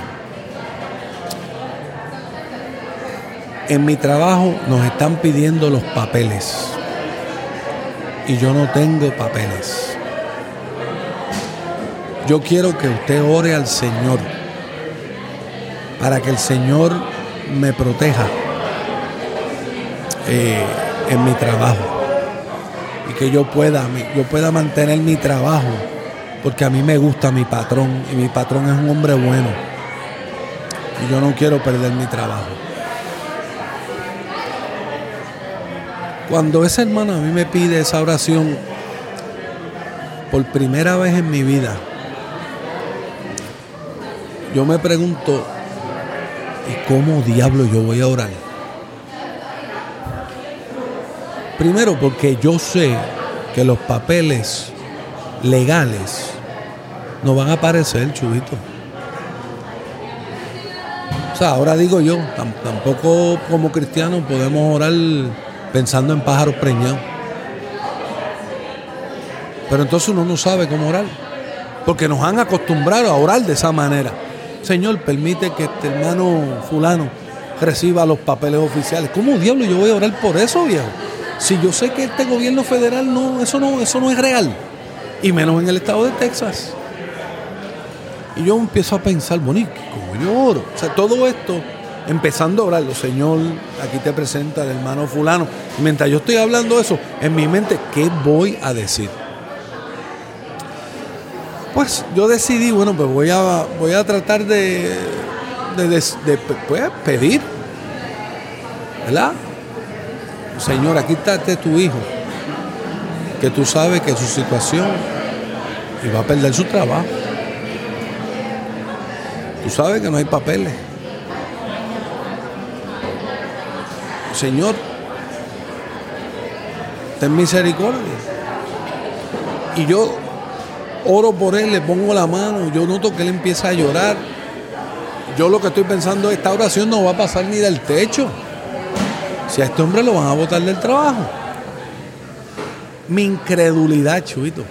S3: en mi trabajo nos están pidiendo los papeles y yo no tengo papeles. Yo quiero que usted ore al Señor para que el Señor me proteja eh, en mi trabajo y que yo pueda, yo pueda mantener mi trabajo porque a mí me gusta mi patrón y mi patrón es un hombre bueno y yo no quiero perder mi trabajo. Cuando esa hermana a mí me pide esa oración por primera vez en mi vida, yo me pregunto, ¿y cómo diablo yo voy a orar? Primero porque yo sé que los papeles legales no van a aparecer, chubito. O sea, ahora digo yo, tampoco como cristianos podemos orar pensando en pájaros preñados. Pero entonces uno no sabe cómo orar, porque nos han acostumbrado a orar de esa manera. Señor, permite que este hermano fulano reciba los papeles oficiales. ¿Cómo diablo yo voy a orar por eso, viejo? Si yo sé que este gobierno federal no, eso no, eso no es real. Y menos en el estado de Texas. Y yo empiezo a pensar, bonito, ¿cómo yo oro? O sea, todo esto empezando a orarlo, Señor, aquí te presenta el hermano fulano. mientras yo estoy hablando eso, en mi mente, ¿qué voy a decir? Pues yo decidí, bueno, pues voy a, voy a tratar de, de, pues, pedir, ¿verdad? Señor, aquí está este tu hijo, que tú sabes que su situación y va a perder su trabajo. Tú sabes que no hay papeles. Señor, ten misericordia. Y yo oro por él, le pongo la mano, yo noto que él empieza a llorar. Yo lo que estoy pensando es, esta oración no va a pasar ni del techo. Si a este hombre lo van a botar del trabajo. Mi incredulidad, chuito.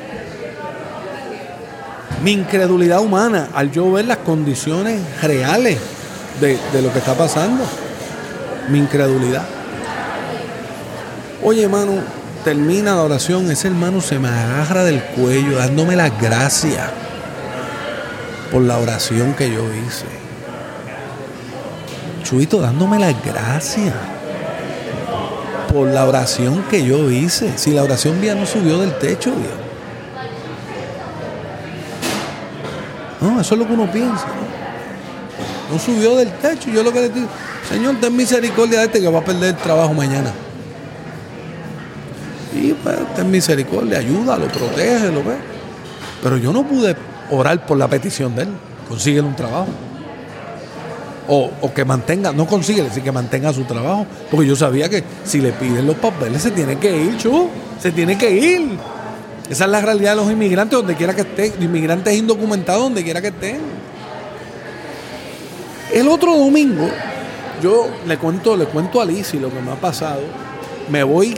S3: Mi incredulidad humana al yo ver las condiciones reales de, de lo que está pasando. Mi incredulidad. Oye, hermano, termina la oración, ese hermano se me agarra del cuello dándome las gracias por la oración que yo hice. Chuito dándome las gracias por la oración que yo hice. Si la oración mía no subió del techo, Dios. No, eso es lo que uno piensa. No, subió del techo. Yo lo que le digo, Señor, ten misericordia de este que va a perder el trabajo mañana. Y pues, ten misericordia, ayúdalo, protégelo, ¿ves? Pero yo no pude orar por la petición de él. Consíguele un trabajo. O, que mantenga, no consigue, decir que mantenga su trabajo. Porque yo sabía que si le piden los papeles se tiene que ir, chu. Se tiene que ir. Esa es la realidad de los inmigrantes donde quiera que estén. Inmigrantes indocumentados donde quiera que estén. El otro domingo, yo le cuento, le cuento a Lizzie lo que me ha pasado. Me voy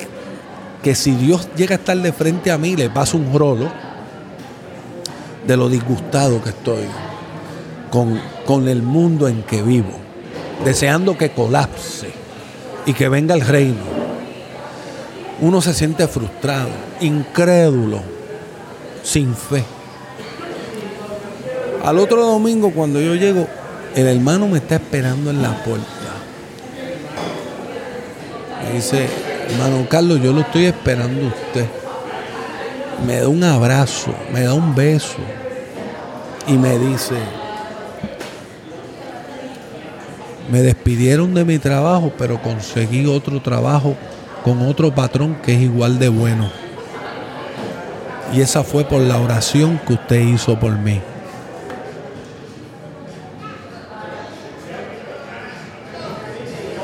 S3: que si Dios llega a estar de frente a mí, le paso un rolo de lo disgustado que estoy con, con el mundo en que vivo, deseando que colapse y que venga el reino. Uno se siente frustrado, incrédulo, sin fe. Al otro domingo, cuando yo llego, el hermano me está esperando en la puerta. Me dice, hermano Carlos, yo lo estoy esperando a usted. Me da un abrazo, me da un beso y me dice, me despidieron de mi trabajo, pero conseguí otro trabajo con otro patrón que es igual de bueno. Y esa fue por la oración que usted hizo por mí.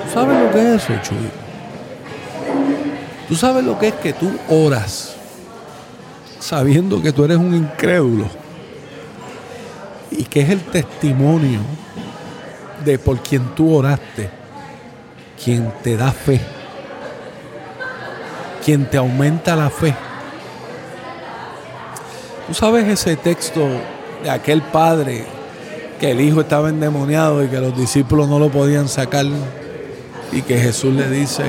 S3: ¿Tú sabes lo que es eso, Chuy? ¿Tú sabes lo que es que tú oras sabiendo que tú eres un incrédulo? Y que es el testimonio de por quien tú oraste, quien te da fe, quien te aumenta la fe. Tú sabes ese texto de aquel padre que el hijo estaba endemoniado y que los discípulos no lo podían sacar y que Jesús le dice,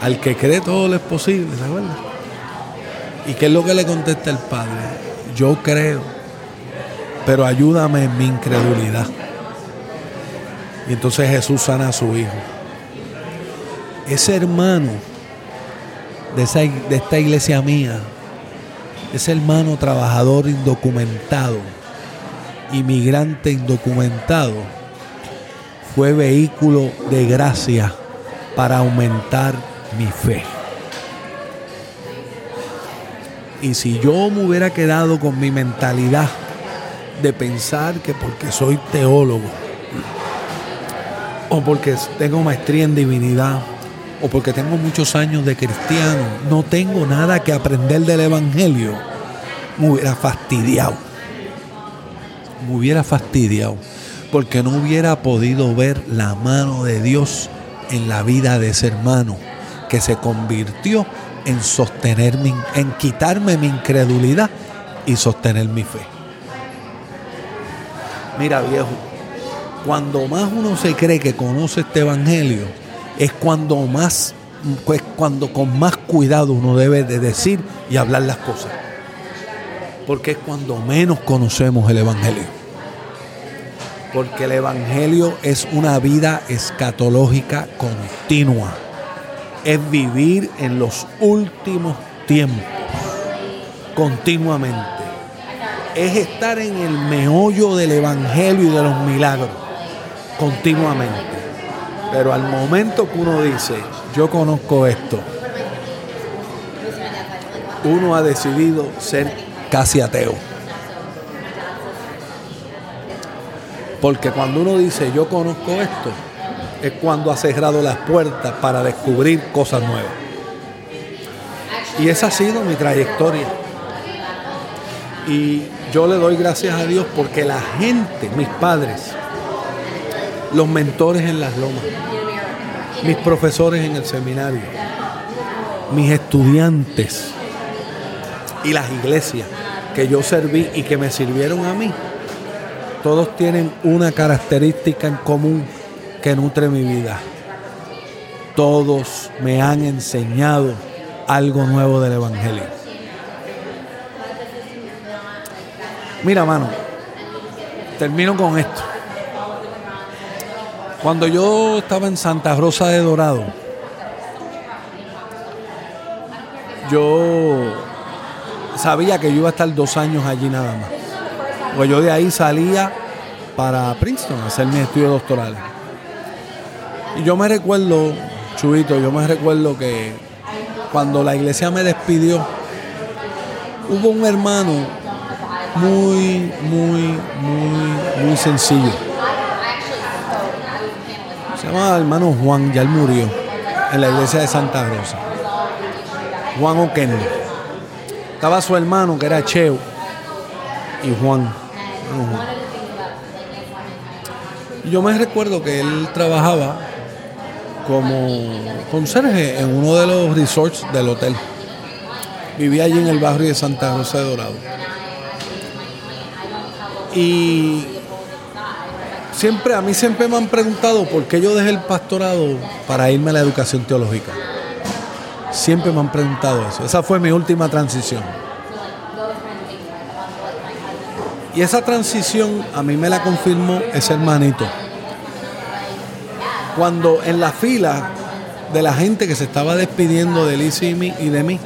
S3: al que cree todo le es posible, ¿se acuerdan? ¿Y qué es lo que le contesta el padre? Yo creo, pero ayúdame en mi incredulidad. Y entonces Jesús sana a su hijo. Ese hermano de, esa, de esta iglesia mía, ese hermano trabajador indocumentado, inmigrante indocumentado, fue vehículo de gracia para aumentar mi fe. Y si yo me hubiera quedado con mi mentalidad de pensar que porque soy teólogo, o porque tengo maestría en divinidad, o porque tengo muchos años de cristiano, no tengo nada que aprender del Evangelio, me hubiera fastidiado. Me hubiera fastidiado, porque no hubiera podido ver la mano de Dios en la vida de ese hermano, que se convirtió en sostenerme, en quitarme mi incredulidad y sostener mi fe. Mira viejo, cuando más uno se cree que conoce este evangelio, es cuando más, pues cuando con más cuidado uno debe de decir y hablar las cosas. Porque es cuando menos conocemos el evangelio. Porque el evangelio es una vida escatológica continua. Es vivir en los últimos tiempos, continuamente. Es estar en el meollo del evangelio y de los milagros continuamente. Pero al momento que uno dice, yo conozco esto, uno ha decidido ser casi ateo. Porque cuando uno dice, yo conozco esto, es cuando ha cerrado las puertas para descubrir cosas nuevas. Y esa ha sido mi trayectoria. Y yo le doy gracias a Dios porque la gente, mis padres, los mentores en las lomas, mis profesores en el seminario, mis estudiantes y las iglesias que yo serví y que me sirvieron a mí, todos tienen una característica en común que nutre mi vida. Todos me han enseñado algo nuevo del Evangelio. Mira, mano, termino con esto. Cuando yo estaba en Santa Rosa de Dorado, yo sabía que yo iba a estar dos años allí nada más. Pues yo de ahí salía para Princeton a hacer mis estudios doctorales. Y yo me recuerdo, Chubito, yo me recuerdo que cuando la iglesia me despidió, hubo un hermano muy, muy, muy, muy sencillo. Hermano Juan, ya él murió, en la iglesia de Santa Rosa. Juan Oquendo. Estaba su hermano que era Cheo y Juan. Juan. Yo me recuerdo que él trabajaba como conserje en uno de los resorts del hotel. Vivía allí en el barrio de Santa Rosa de Dorado. Y siempre, a mí siempre me han preguntado por qué yo dejé el pastorado para irme a la educación teológica. Siempre me han preguntado eso. Esa fue mi última transición. Y esa transición a mí me la confirmó ese hermanito. Cuando en la fila de la gente que se estaba despidiendo de Liz y, y de mí,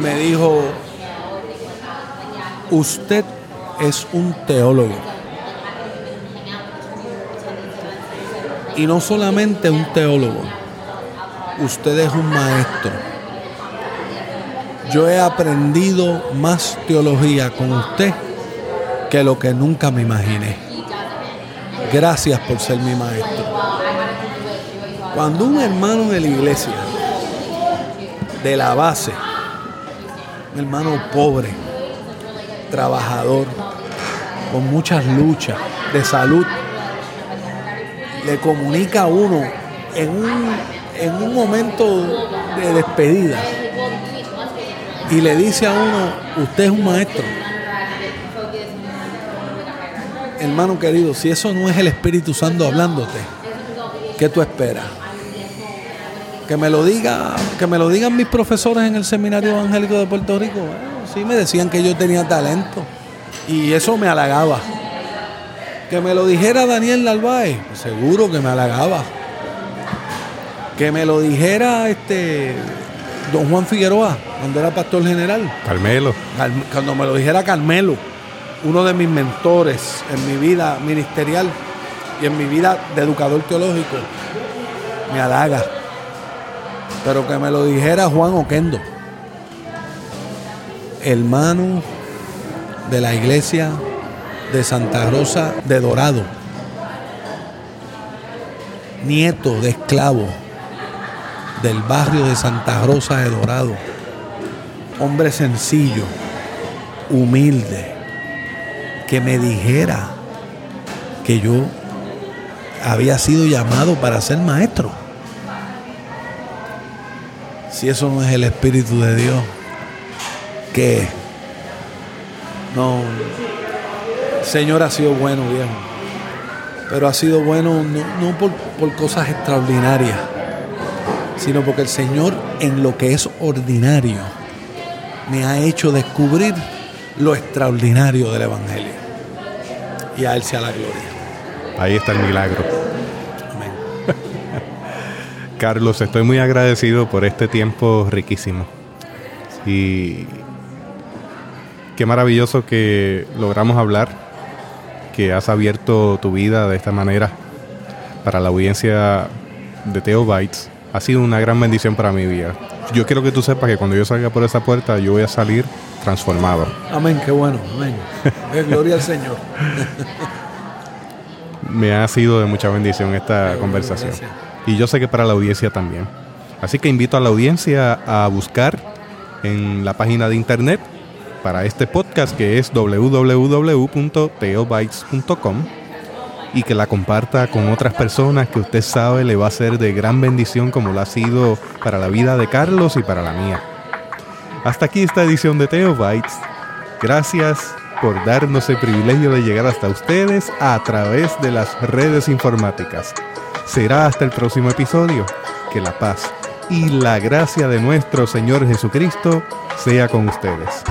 S3: me dijo, usted es un teólogo. Y no solamente un teólogo, usted es un maestro. Yo he aprendido más teología con usted que lo que nunca me imaginé. Gracias por ser mi maestro. Cuando un hermano de la iglesia, de la base, un hermano pobre, trabajador, con muchas luchas de salud, le comunica a uno en un, en un momento de despedida y le dice a uno, usted es un maestro. Hermano querido, si eso no es el Espíritu Santo hablándote, ¿qué tú esperas? Que me lo diga, que me lo digan mis profesores en el Seminario Evangélico de Puerto Rico. Sí me decían que yo tenía talento y eso me halagaba. Que me lo dijera Daniel Narváez, seguro que me halagaba. Que me lo dijera este don Juan Figueroa, cuando era pastor general.
S1: Carmelo.
S3: Carm- Cuando me lo dijera Carmelo, uno de mis mentores en mi vida ministerial y en mi vida de educador teológico, me halaga. Pero que me lo dijera Juan Oquendo, hermano de la iglesia de Santa Rosa de Dorado, nieto de esclavo del barrio de Santa Rosa de Dorado, hombre sencillo, humilde, que me dijera que yo había sido llamado para ser maestro. Si eso no es el Espíritu de Dios, ¿qué? No, Señor ha sido bueno, viejo. Pero ha sido bueno no, no por, por cosas extraordinarias, sino porque el Señor en lo que es ordinario me ha hecho descubrir lo extraordinario del Evangelio. Y a Él sea la gloria.
S1: Ahí está el milagro.
S3: Amén.
S1: Carlos, estoy muy agradecido por este tiempo riquísimo. Y qué maravilloso que logramos hablar, que has abierto tu vida de esta manera para la audiencia de Teo Bites. Ha sido una gran bendición para mi vida. Yo quiero que tú sepas que cuando yo salga por esa puerta, yo voy a salir transformado.
S3: Amén, qué bueno. Amén. Eh, gloria al Señor.
S1: Me ha sido de mucha bendición esta conversación.
S3: gracias.
S1: Y yo sé que para la audiencia también. Así que invito a la audiencia a buscar en la página de internet para este podcast que es www.teobytes.com y que la comparta con otras personas que usted sabe le va a ser de gran bendición como lo ha sido para la vida de Carlos y para la mía. Hasta aquí esta edición de Teo Bytes. Gracias por darnos el privilegio de llegar hasta ustedes a través de las redes informáticas. Será hasta el próximo episodio. Que la paz y la gracia de nuestro Señor Jesucristo sea con ustedes.